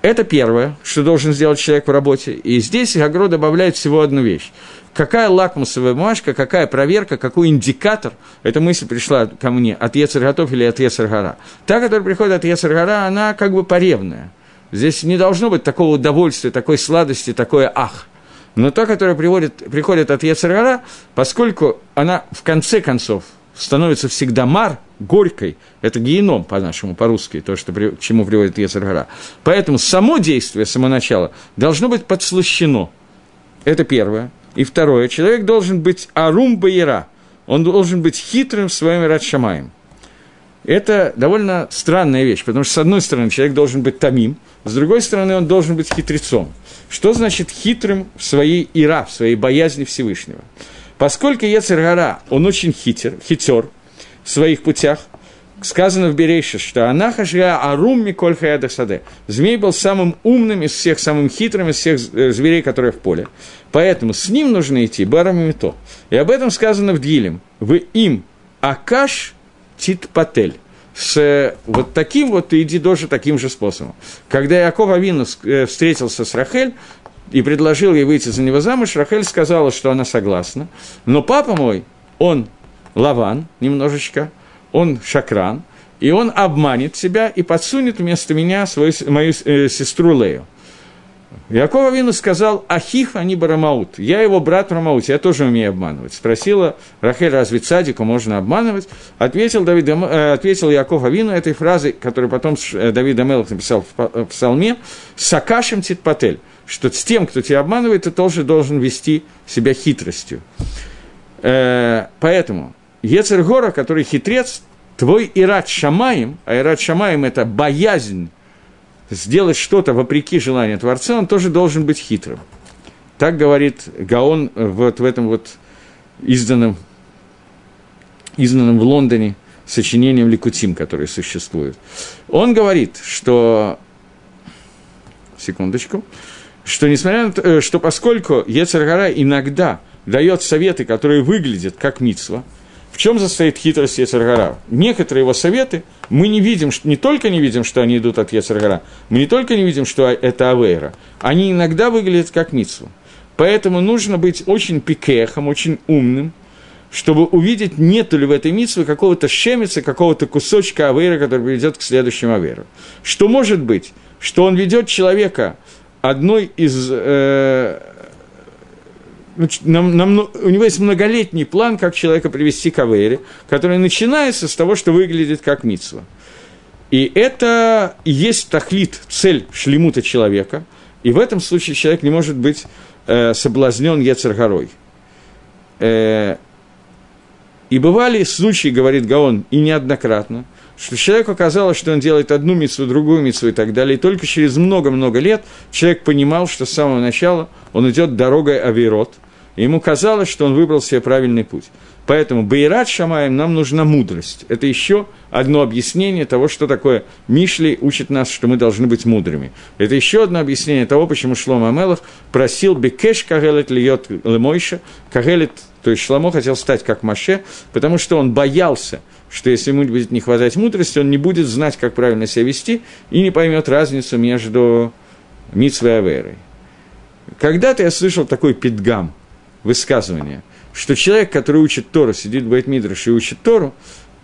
Это первое, что должен сделать человек в работе. И здесь Агро добавляет всего одну вещь. Какая лакмусовая бумажка, какая проверка, какой индикатор, эта мысль пришла ко мне от Ецерготов или от Ецергара. Та, которая приходит от Ецергара, она как бы поревная – Здесь не должно быть такого удовольствия, такой сладости, такое ах. Но то, которое приводит, приходит от Ецергара, поскольку она в конце концов становится всегда мар, горькой, это геном по-нашему, по-русски, то, что, к чему приводит Ецергара. Поэтому само действие, само начало должно быть подслащено. Это первое. И второе, человек должен быть арум баера, он должен быть хитрым в своем радшамаем. Это довольно странная вещь, потому что, с одной стороны, человек должен быть тамим, с другой стороны, он должен быть хитрецом. Что значит хитрым в своей ира, в своей боязни Всевышнего? Поскольку Ецергара, он очень хитер, хитер в своих путях, сказано в Берейше, что Анахашга Арум Миколь Хаядасаде. Змей был самым умным из всех, самым хитрым из всех э, зверей, которые в поле. Поэтому с ним нужно идти барам и. И об этом сказано в Дилем. Вы им Акаш Титпатель с вот таким вот иди тоже таким же способом. Когда Яков Авину э, встретился с Рахель и предложил ей выйти за него замуж, Рахель сказала, что она согласна. Но папа мой, он Лаван немножечко, он шакран, и он обманет себя и подсунет вместо меня свою, мою э, сестру Лею. Яков Авину сказал, Ахих они Барамаут, я его брат Рамаут, я тоже умею обманывать. Спросила Рахель, разве цадику можно обманывать? Ответил, Давид, э, ответил Яков Авину этой фразой, которую потом э, Давид Амелов написал в псалме, «Сакашем титпатель», что с тем, кто тебя обманывает, ты тоже должен вести себя хитростью. Э, поэтому Ецергора, который хитрец, твой Ират Шамаем, а Ират Шамаем – это боязнь сделать что-то вопреки желанию Творца, он тоже должен быть хитрым. Так говорит Гаон вот в этом вот изданном, изданном в Лондоне сочинением Ликутим, которое существует. Он говорит, что... Секундочку. Что, несмотря на то, э, что поскольку Ецаргара иногда дает советы, которые выглядят как мицва, в чем состоит хитрость Ецаргара? Некоторые его советы мы не видим, не только не видим, что они идут от Ецаргара, мы не только не видим, что это Авейра, они иногда выглядят как митсу. Поэтому нужно быть очень пикехом, очень умным, чтобы увидеть, нет ли в этой митсве какого-то шемица, какого-то кусочка авейра, который приведет к следующему аверу. Что может быть? Что он ведет человека одной из э, нам, нам, у него есть многолетний план, как человека привести к Авере, который начинается с того, что выглядит как Мицва. И это и есть тахлит, цель шлемута человека. И в этом случае человек не может быть э, соблазнен Ецаргорой. Э, и бывали случаи, говорит Гаон, и неоднократно, что человеку казалось, что он делает одну мицу, другую мицу и так далее. И только через много-много лет человек понимал, что с самого начала он идет дорогой Авирот – и ему казалось, что он выбрал себе правильный путь. Поэтому Бейрат Шамаем нам нужна мудрость. Это еще одно объяснение того, что такое Мишли учит нас, что мы должны быть мудрыми. Это еще одно объяснение того, почему Шлома Амелах просил Бекеш Кагелет льет Лемойша. Кагелет, то есть Шломо хотел стать как Маше, потому что он боялся, что если ему будет не хватать мудрости, он не будет знать, как правильно себя вести, и не поймет разницу между Митсвой и Аверой. Когда-то я слышал такой пидгам – высказывание, что человек, который учит Тору, сидит в Байтмидраш и учит Тору,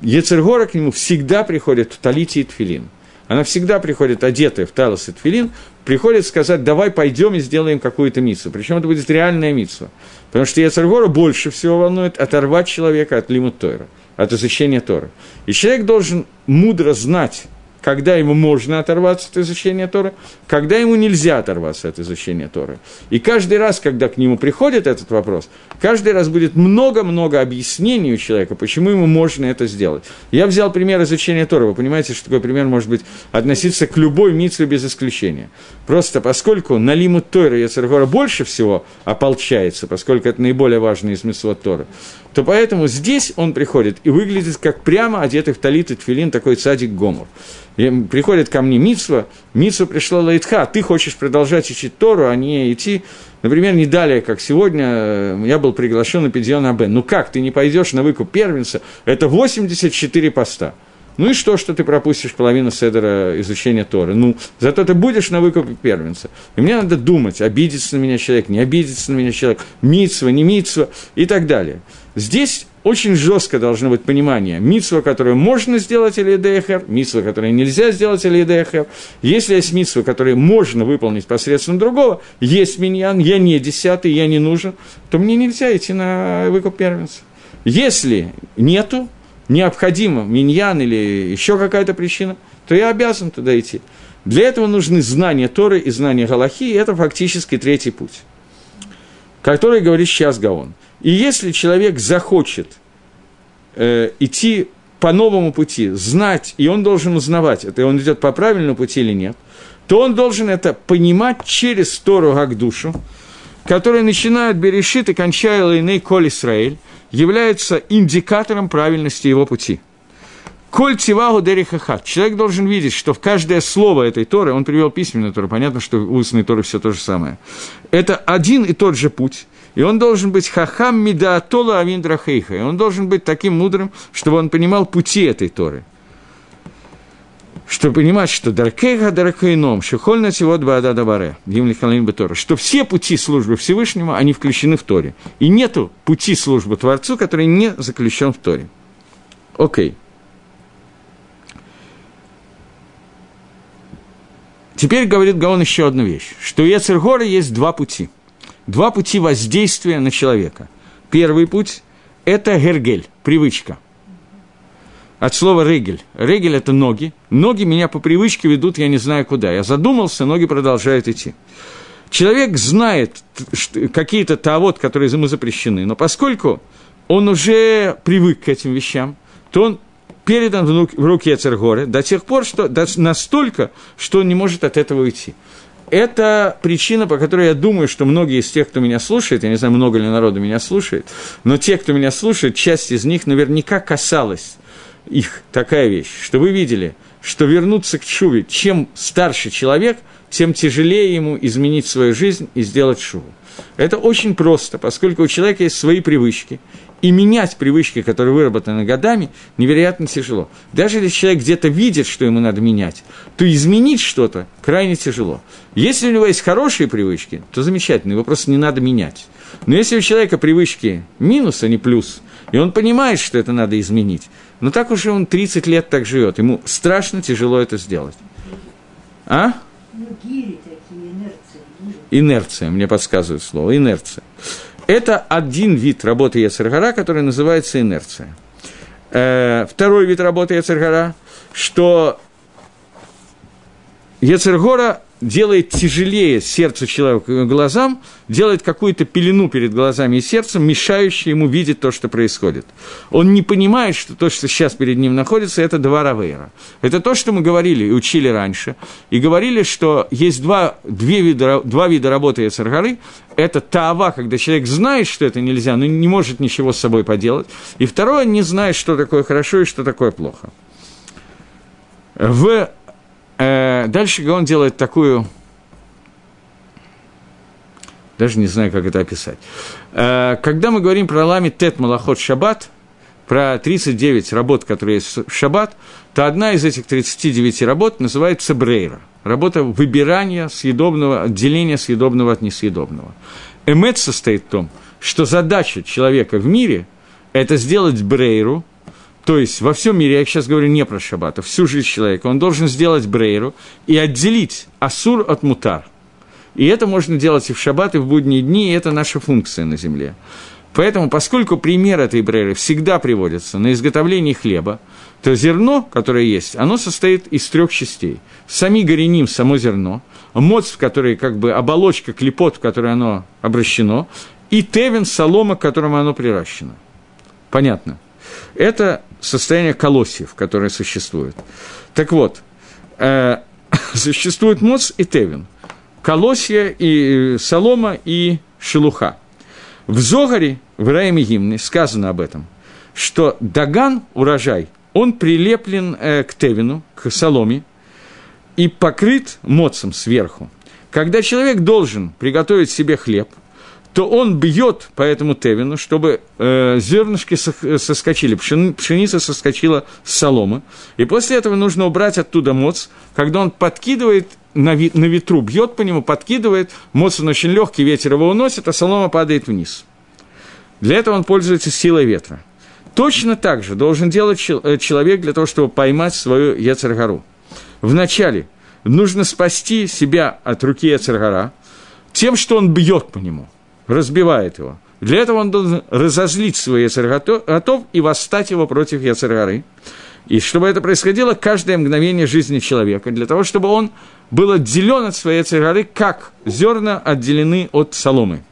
Ецергора к нему всегда приходит в талите и тфилин. Она всегда приходит одетая в талос и тфилин, приходит сказать, давай пойдем и сделаем какую-то мицу. Причем это будет реальная мицу. Потому что Ецергора больше всего волнует оторвать человека от лимут Тора, от изучения Тора. И человек должен мудро знать, когда ему можно оторваться от изучения Торы, когда ему нельзя оторваться от изучения Торы. И каждый раз, когда к нему приходит этот вопрос, каждый раз будет много-много объяснений у человека, почему ему можно это сделать. Я взял пример изучения Торы. Вы понимаете, что такой пример может быть относиться к любой митве без исключения. Просто поскольку на лимут Торы Яцергора больше всего ополчается, поскольку это наиболее важный из митцвот Торы, то поэтому здесь он приходит и выглядит как прямо одетый в талит и тфилин такой цадик Гомор. И приходит ко мне Мицва, Мицва пришла Лайтха, ты хочешь продолжать учить Тору, а не идти, например, не далее, как сегодня, э, я был приглашен на Педион Абен. Ну как, ты не пойдешь на выкуп первенца? Это 84 поста. Ну и что, что ты пропустишь половину седера изучения Торы? Ну, зато ты будешь на выкупе первенца. И мне надо думать, обидится на меня человек, не обидится на меня человек, митсва, не митсва и так далее. Здесь очень жестко должно быть понимание. Митсва, которую можно сделать или ДХР, митсва, которую нельзя сделать или ДХР. Если есть митсва, которую можно выполнить посредством другого, есть миньян, я не десятый, я не нужен, то мне нельзя идти на выкуп первенца. Если нету, необходимо миньян или еще какая-то причина, то я обязан туда идти. Для этого нужны знания Торы и знания Галахи, и это фактически третий путь, который говорит сейчас Гаон. И если человек захочет э, идти по новому пути, знать, и он должен узнавать, это он идет по правильному пути или нет, то он должен это понимать через Тору душу, которая начинает Берешит и кончая Лейней Коль Исраэль, является индикатором правильности его пути. Коль тивагу дерихахат. Человек должен видеть, что в каждое слово этой Торы, он привел письменную Тору, понятно, что в устной Торы все то же самое. Это один и тот же путь, и он должен быть хахам мидаатола авиндрахейха, и он должен быть таким мудрым, чтобы он понимал пути этой Торы – что понимать, что Даркейха Даркейном, Шихольна Тивот Баада Дабаре, Гимлихалин Бетора, что все пути службы Всевышнему, они включены в Торе. И нету пути службы Творцу, который не заключен в Торе. Окей. Теперь говорит Гаон еще одну вещь, что у Ецергора есть два пути. Два пути воздействия на человека. Первый путь – это гергель, привычка – от слова «регель». «Регель» – это ноги. Ноги меня по привычке ведут, я не знаю куда. Я задумался, ноги продолжают идти. Человек знает какие-то тавод, которые ему запрещены, но поскольку он уже привык к этим вещам, то он передан в руки Эцергоры до тех пор, что до, настолько, что он не может от этого уйти. Это причина, по которой я думаю, что многие из тех, кто меня слушает, я не знаю, много ли народу меня слушает, но те, кто меня слушает, часть из них наверняка касалась их такая вещь, что вы видели, что вернуться к чуве, чем старше человек, тем тяжелее ему изменить свою жизнь и сделать шуву. Это очень просто, поскольку у человека есть свои привычки, и менять привычки, которые выработаны годами, невероятно тяжело. Даже если человек где-то видит, что ему надо менять, то изменить что-то крайне тяжело. Если у него есть хорошие привычки, то замечательно, его просто не надо менять. Но если у человека привычки минус, а не плюс, и он понимает, что это надо изменить, но так уже он 30 лет так живет, ему страшно тяжело это сделать. А? Ну, гири такие, инерция. Инерция, мне подсказывает слово, инерция. Это один вид работы Ецергара, который называется инерция. Э, второй вид работы Ецергара, что Ецергора делает тяжелее сердцу человека глазам, делает какую-то пелену перед глазами и сердцем, мешающую ему видеть то, что происходит. Он не понимает, что то, что сейчас перед ним находится, это два равейра. Это то, что мы говорили и учили раньше. И говорили, что есть два, две вида, два вида работы Яцергары. Это таава, когда человек знает, что это нельзя, но не может ничего с собой поделать. И второе, не знает, что такое хорошо и что такое плохо. В Э, дальше он делает такую... Даже не знаю, как это описать. Э, когда мы говорим про лами Тет Малахот Шаббат, про 39 работ, которые есть в Шаббат, то одна из этих 39 работ называется Брейра. Работа выбирания съедобного, отделения съедобного от несъедобного. Эмет состоит в том, что задача человека в мире – это сделать Брейру – то есть во всем мире, я сейчас говорю не про шаббат, а всю жизнь человека, он должен сделать брейру и отделить асур от мутар. И это можно делать и в шаббат, и в будние дни, и это наша функция на земле. Поэтому, поскольку пример этой брейры всегда приводится на изготовление хлеба, то зерно, которое есть, оно состоит из трех частей. Сами гореним, само зерно, моц, в которой как бы оболочка, клепот, в которой оно обращено, и тевен, солома, к которому оно приращено. Понятно? Это состояние колосьев, которое существует. Так вот, э, существует моц и тевин, колосья и э, солома и шелуха. В Зогаре, в Раиме Гимне, сказано об этом, что Даган, урожай, он прилеплен э, к тевину, к соломе, и покрыт моцем сверху. Когда человек должен приготовить себе хлеб – то он бьет по этому тевину, чтобы э, зернышки соскочили, пшеница соскочила с соломы. И после этого нужно убрать оттуда моц. Когда он подкидывает на, ви, на ветру, бьет по нему, подкидывает, моц он очень легкий, ветер его уносит, а солома падает вниз. Для этого он пользуется силой ветра. Точно так же должен делать э, человек для того, чтобы поймать свою Ецаргару. Вначале нужно спасти себя от руки Ецаргара тем, что он бьет по нему – разбивает его. Для этого он должен разозлить свой Яцерготов и восстать его против Яцергары. И чтобы это происходило каждое мгновение жизни человека, для того, чтобы он был отделен от своей Яцергары, как зерна отделены от соломы.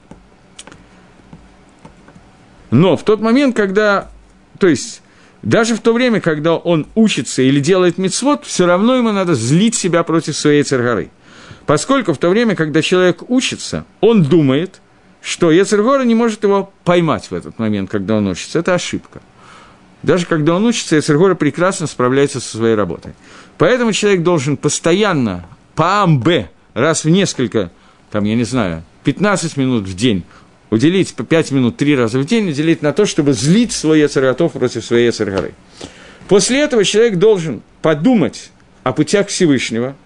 Но в тот момент, когда, то есть, Даже в то время, когда он учится или делает мицвод, все равно ему надо злить себя против своей царгоры. Поскольку в то время, когда человек учится, он думает, что Ецергора не может его поймать в этот момент, когда он учится. Это ошибка. Даже когда он учится, Ецергора прекрасно справляется со своей работой. Поэтому человек должен постоянно по АМБ, раз в несколько, там, я не знаю, 15 минут в день уделить по 5 минут 3 раза в день, уделить на то, чтобы злить свой Ецерготов против своей Ецергоры. После этого человек должен подумать о путях Всевышнего,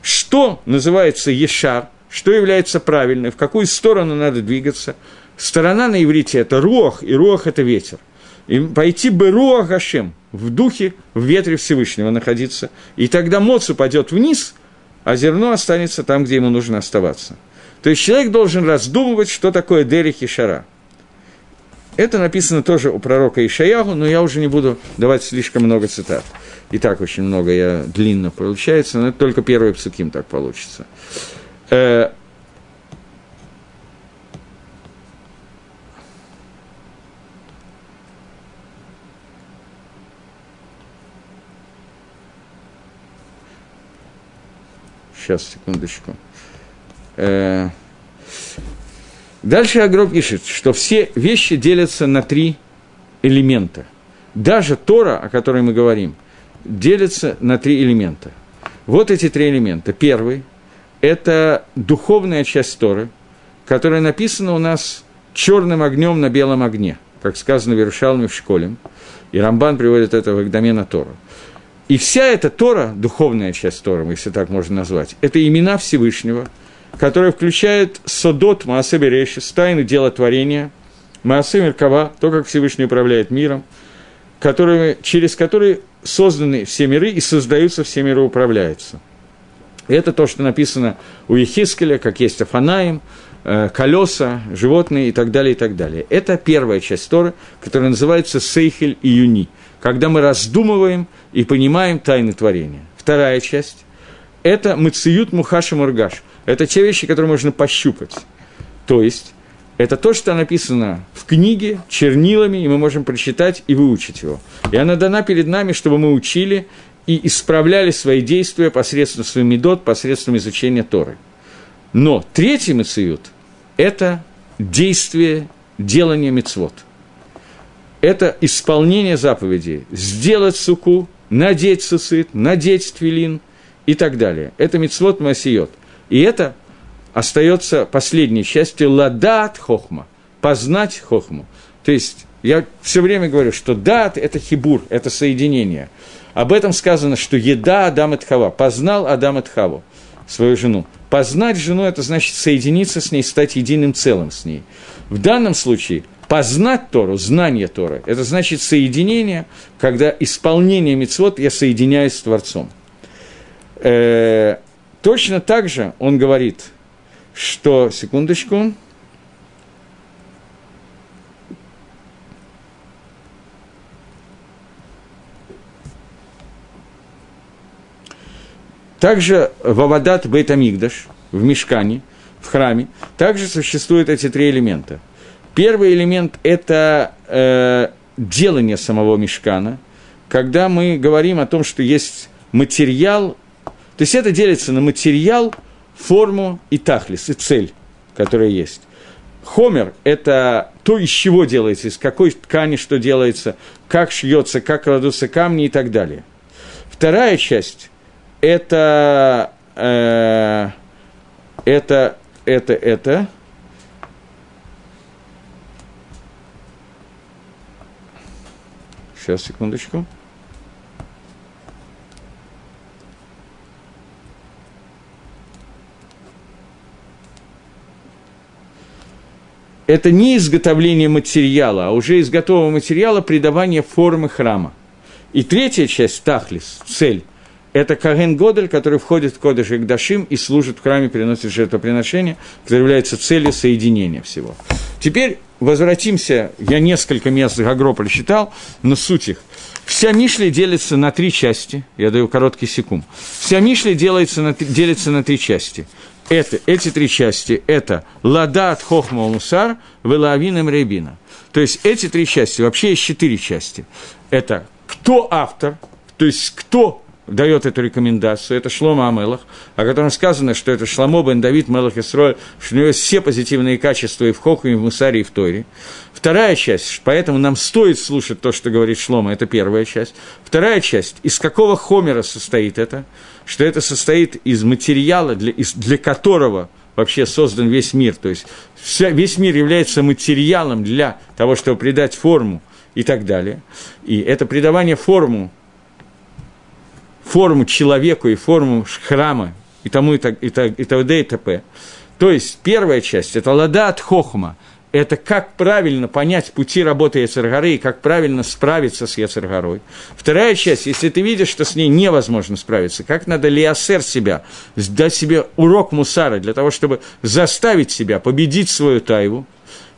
что называется Ешар, что является правильной, в какую сторону надо двигаться. Сторона на иврите – это руах, и руах – это ветер. И пойти бы руах Гашем, в духе, в ветре Всевышнего находиться. И тогда моц упадет вниз, а зерно останется там, где ему нужно оставаться. То есть человек должен раздумывать, что такое Дерих и Шара. Это написано тоже у пророка Ишаягу, но я уже не буду давать слишком много цитат. И так очень много я длинно получается, но это только первый псуким так получится. Э, Сейчас, секундочку. Э, дальше Агро пишет, что все вещи делятся на три элемента. Даже Тора, о которой мы говорим, делится на три элемента. Вот эти три элемента. Первый – это духовная часть Торы, которая написана у нас черным огнем на белом огне, как сказано в в школе. И Рамбан приводит это в Агдамена Тору. И вся эта Тора, духовная часть Тора, если так можно назвать, это имена Всевышнего – которая включает Содот Маасе Берешис, тайны дела творения, Маасе Меркава, то, как Всевышний управляет миром, которые, через которые созданы все миры и создаются все миры, управляются. Это то, что написано у Ехискеля, как есть Афанаим, э, колеса, животные и так далее, и так далее. Это первая часть Торы, которая называется Сейхель и Юни, когда мы раздумываем и понимаем тайны творения. Вторая часть – это Мациют Мухаша Мургаш – это те вещи, которые можно пощупать. То есть, это то, что написано в книге чернилами, и мы можем прочитать и выучить его. И она дана перед нами, чтобы мы учили и исправляли свои действия посредством своих медот, посредством изучения Торы. Но третий мациют – это действие делания мецвод. Это исполнение заповедей. Сделать суку, надеть сусыт, надеть твилин и так далее. Это мецвод масиот – и это остается последней частью ладат хохма, познать хохму. То есть я все время говорю, что дат – это хибур, это соединение. Об этом сказано, что еда Адам и Тхава, познал Адам и Тхаву, свою жену. Познать жену – это значит соединиться с ней, стать единым целым с ней. В данном случае познать Тору, знание Торы – это значит соединение, когда исполнение мецвод я соединяюсь с Творцом. Э, Точно так же он говорит, что, секундочку, Также в Авадат Бейтамигдаш, в Мешкане, в храме, также существуют эти три элемента. Первый элемент – это э, делание самого Мешкана, когда мы говорим о том, что есть материал то есть это делится на материал, форму и тахлис, и цель, которая есть. Хомер – это то, из чего делается, из какой ткани что делается, как шьется, как кладутся камни и так далее. Вторая часть – это, э, это, это, это, Сейчас, секундочку. это не изготовление материала, а уже из готового материала придавание формы храма. И третья часть, тахлис, цель, это Каген Годель, который входит в Кодыш и Гдашим и служит в храме, приносит жертвоприношение, которое является целью соединения всего. Теперь возвратимся, я несколько мест Гагропа считал, но суть их. Вся Мишли делится на три части, я даю короткий секунд. Вся Мишли делится на, делится на три части это, эти три части – это ладат хохма мусар велавином рейбина. То есть эти три части, вообще есть четыре части. Это кто автор, то есть кто дает эту рекомендацию, это Шлома Амелах, о котором сказано, что это Шламо бен Давид Мелах Исроль, что у него все позитивные качества и в Хоху, и в Мусаре, и в Торе. Вторая часть, поэтому нам стоит слушать то, что говорит Шлома, это первая часть. Вторая часть, из какого хомера состоит это, что это состоит из материала, для, из, для которого вообще создан весь мир, то есть вся, весь мир является материалом для того, чтобы придать форму и так далее. И это придавание форму форму человеку и форму храма и тому и так и так и т.д. и т.п. То есть первая часть – это лада от хохма, это как правильно понять пути работы Яцергары и как правильно справиться с Яцергорой. Вторая часть, если ты видишь, что с ней невозможно справиться, как надо лиасер себя, дать себе урок мусара для того, чтобы заставить себя победить свою тайву,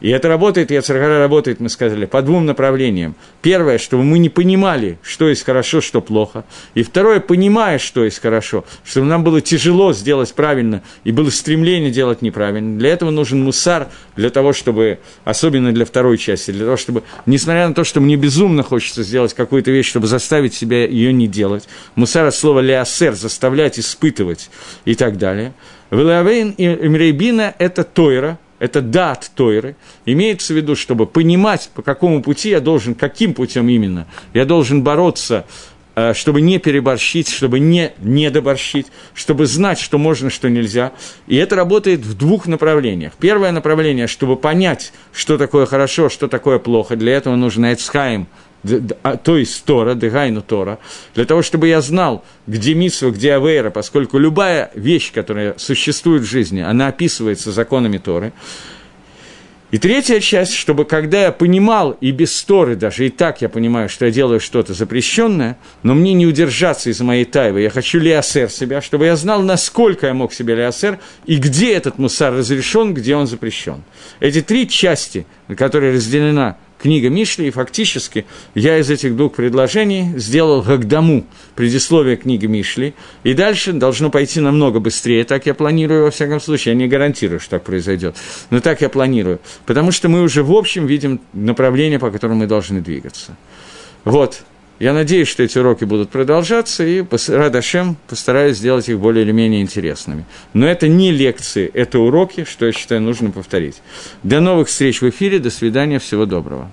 и это работает, и Ацаргара работает, мы сказали, по двум направлениям. Первое, чтобы мы не понимали, что есть хорошо, что плохо. И второе, понимая, что есть хорошо, чтобы нам было тяжело сделать правильно, и было стремление делать неправильно. Для этого нужен мусар, для того, чтобы, особенно для второй части, для того, чтобы, несмотря на то, что мне безумно хочется сделать какую-то вещь, чтобы заставить себя ее не делать, мусар от слова «леосер» – заставлять, испытывать и так далее. Велавейн и Мрейбина – это Тойра – это дат Тойры, имеется в виду, чтобы понимать, по какому пути я должен, каким путем именно, я должен бороться, э, чтобы не переборщить, чтобы не недоборщить, чтобы знать, что можно, что нельзя. И это работает в двух направлениях. Первое направление, чтобы понять, что такое хорошо, что такое плохо. Для этого нужно Эцхайм, то есть Тора, Дегайну Тора, для того, чтобы я знал, где Митсва, где Авейра, поскольку любая вещь, которая существует в жизни, она описывается законами Торы. И третья часть, чтобы когда я понимал, и без Торы даже, и так я понимаю, что я делаю что-то запрещенное, но мне не удержаться из моей тайвы, я хочу лиасер себя, чтобы я знал, насколько я мог себе лиасер, и где этот мусар разрешен, где он запрещен. Эти три части, которые разделена книга Мишли, и фактически я из этих двух предложений сделал Гагдаму, предисловие книги Мишли, и дальше должно пойти намного быстрее, так я планирую, во всяком случае, я не гарантирую, что так произойдет, но так я планирую, потому что мы уже в общем видим направление, по которому мы должны двигаться. Вот, я надеюсь, что эти уроки будут продолжаться, и Радашем постараюсь сделать их более или менее интересными. Но это не лекции, это уроки, что я считаю нужно повторить. До новых встреч в эфире, до свидания, всего доброго.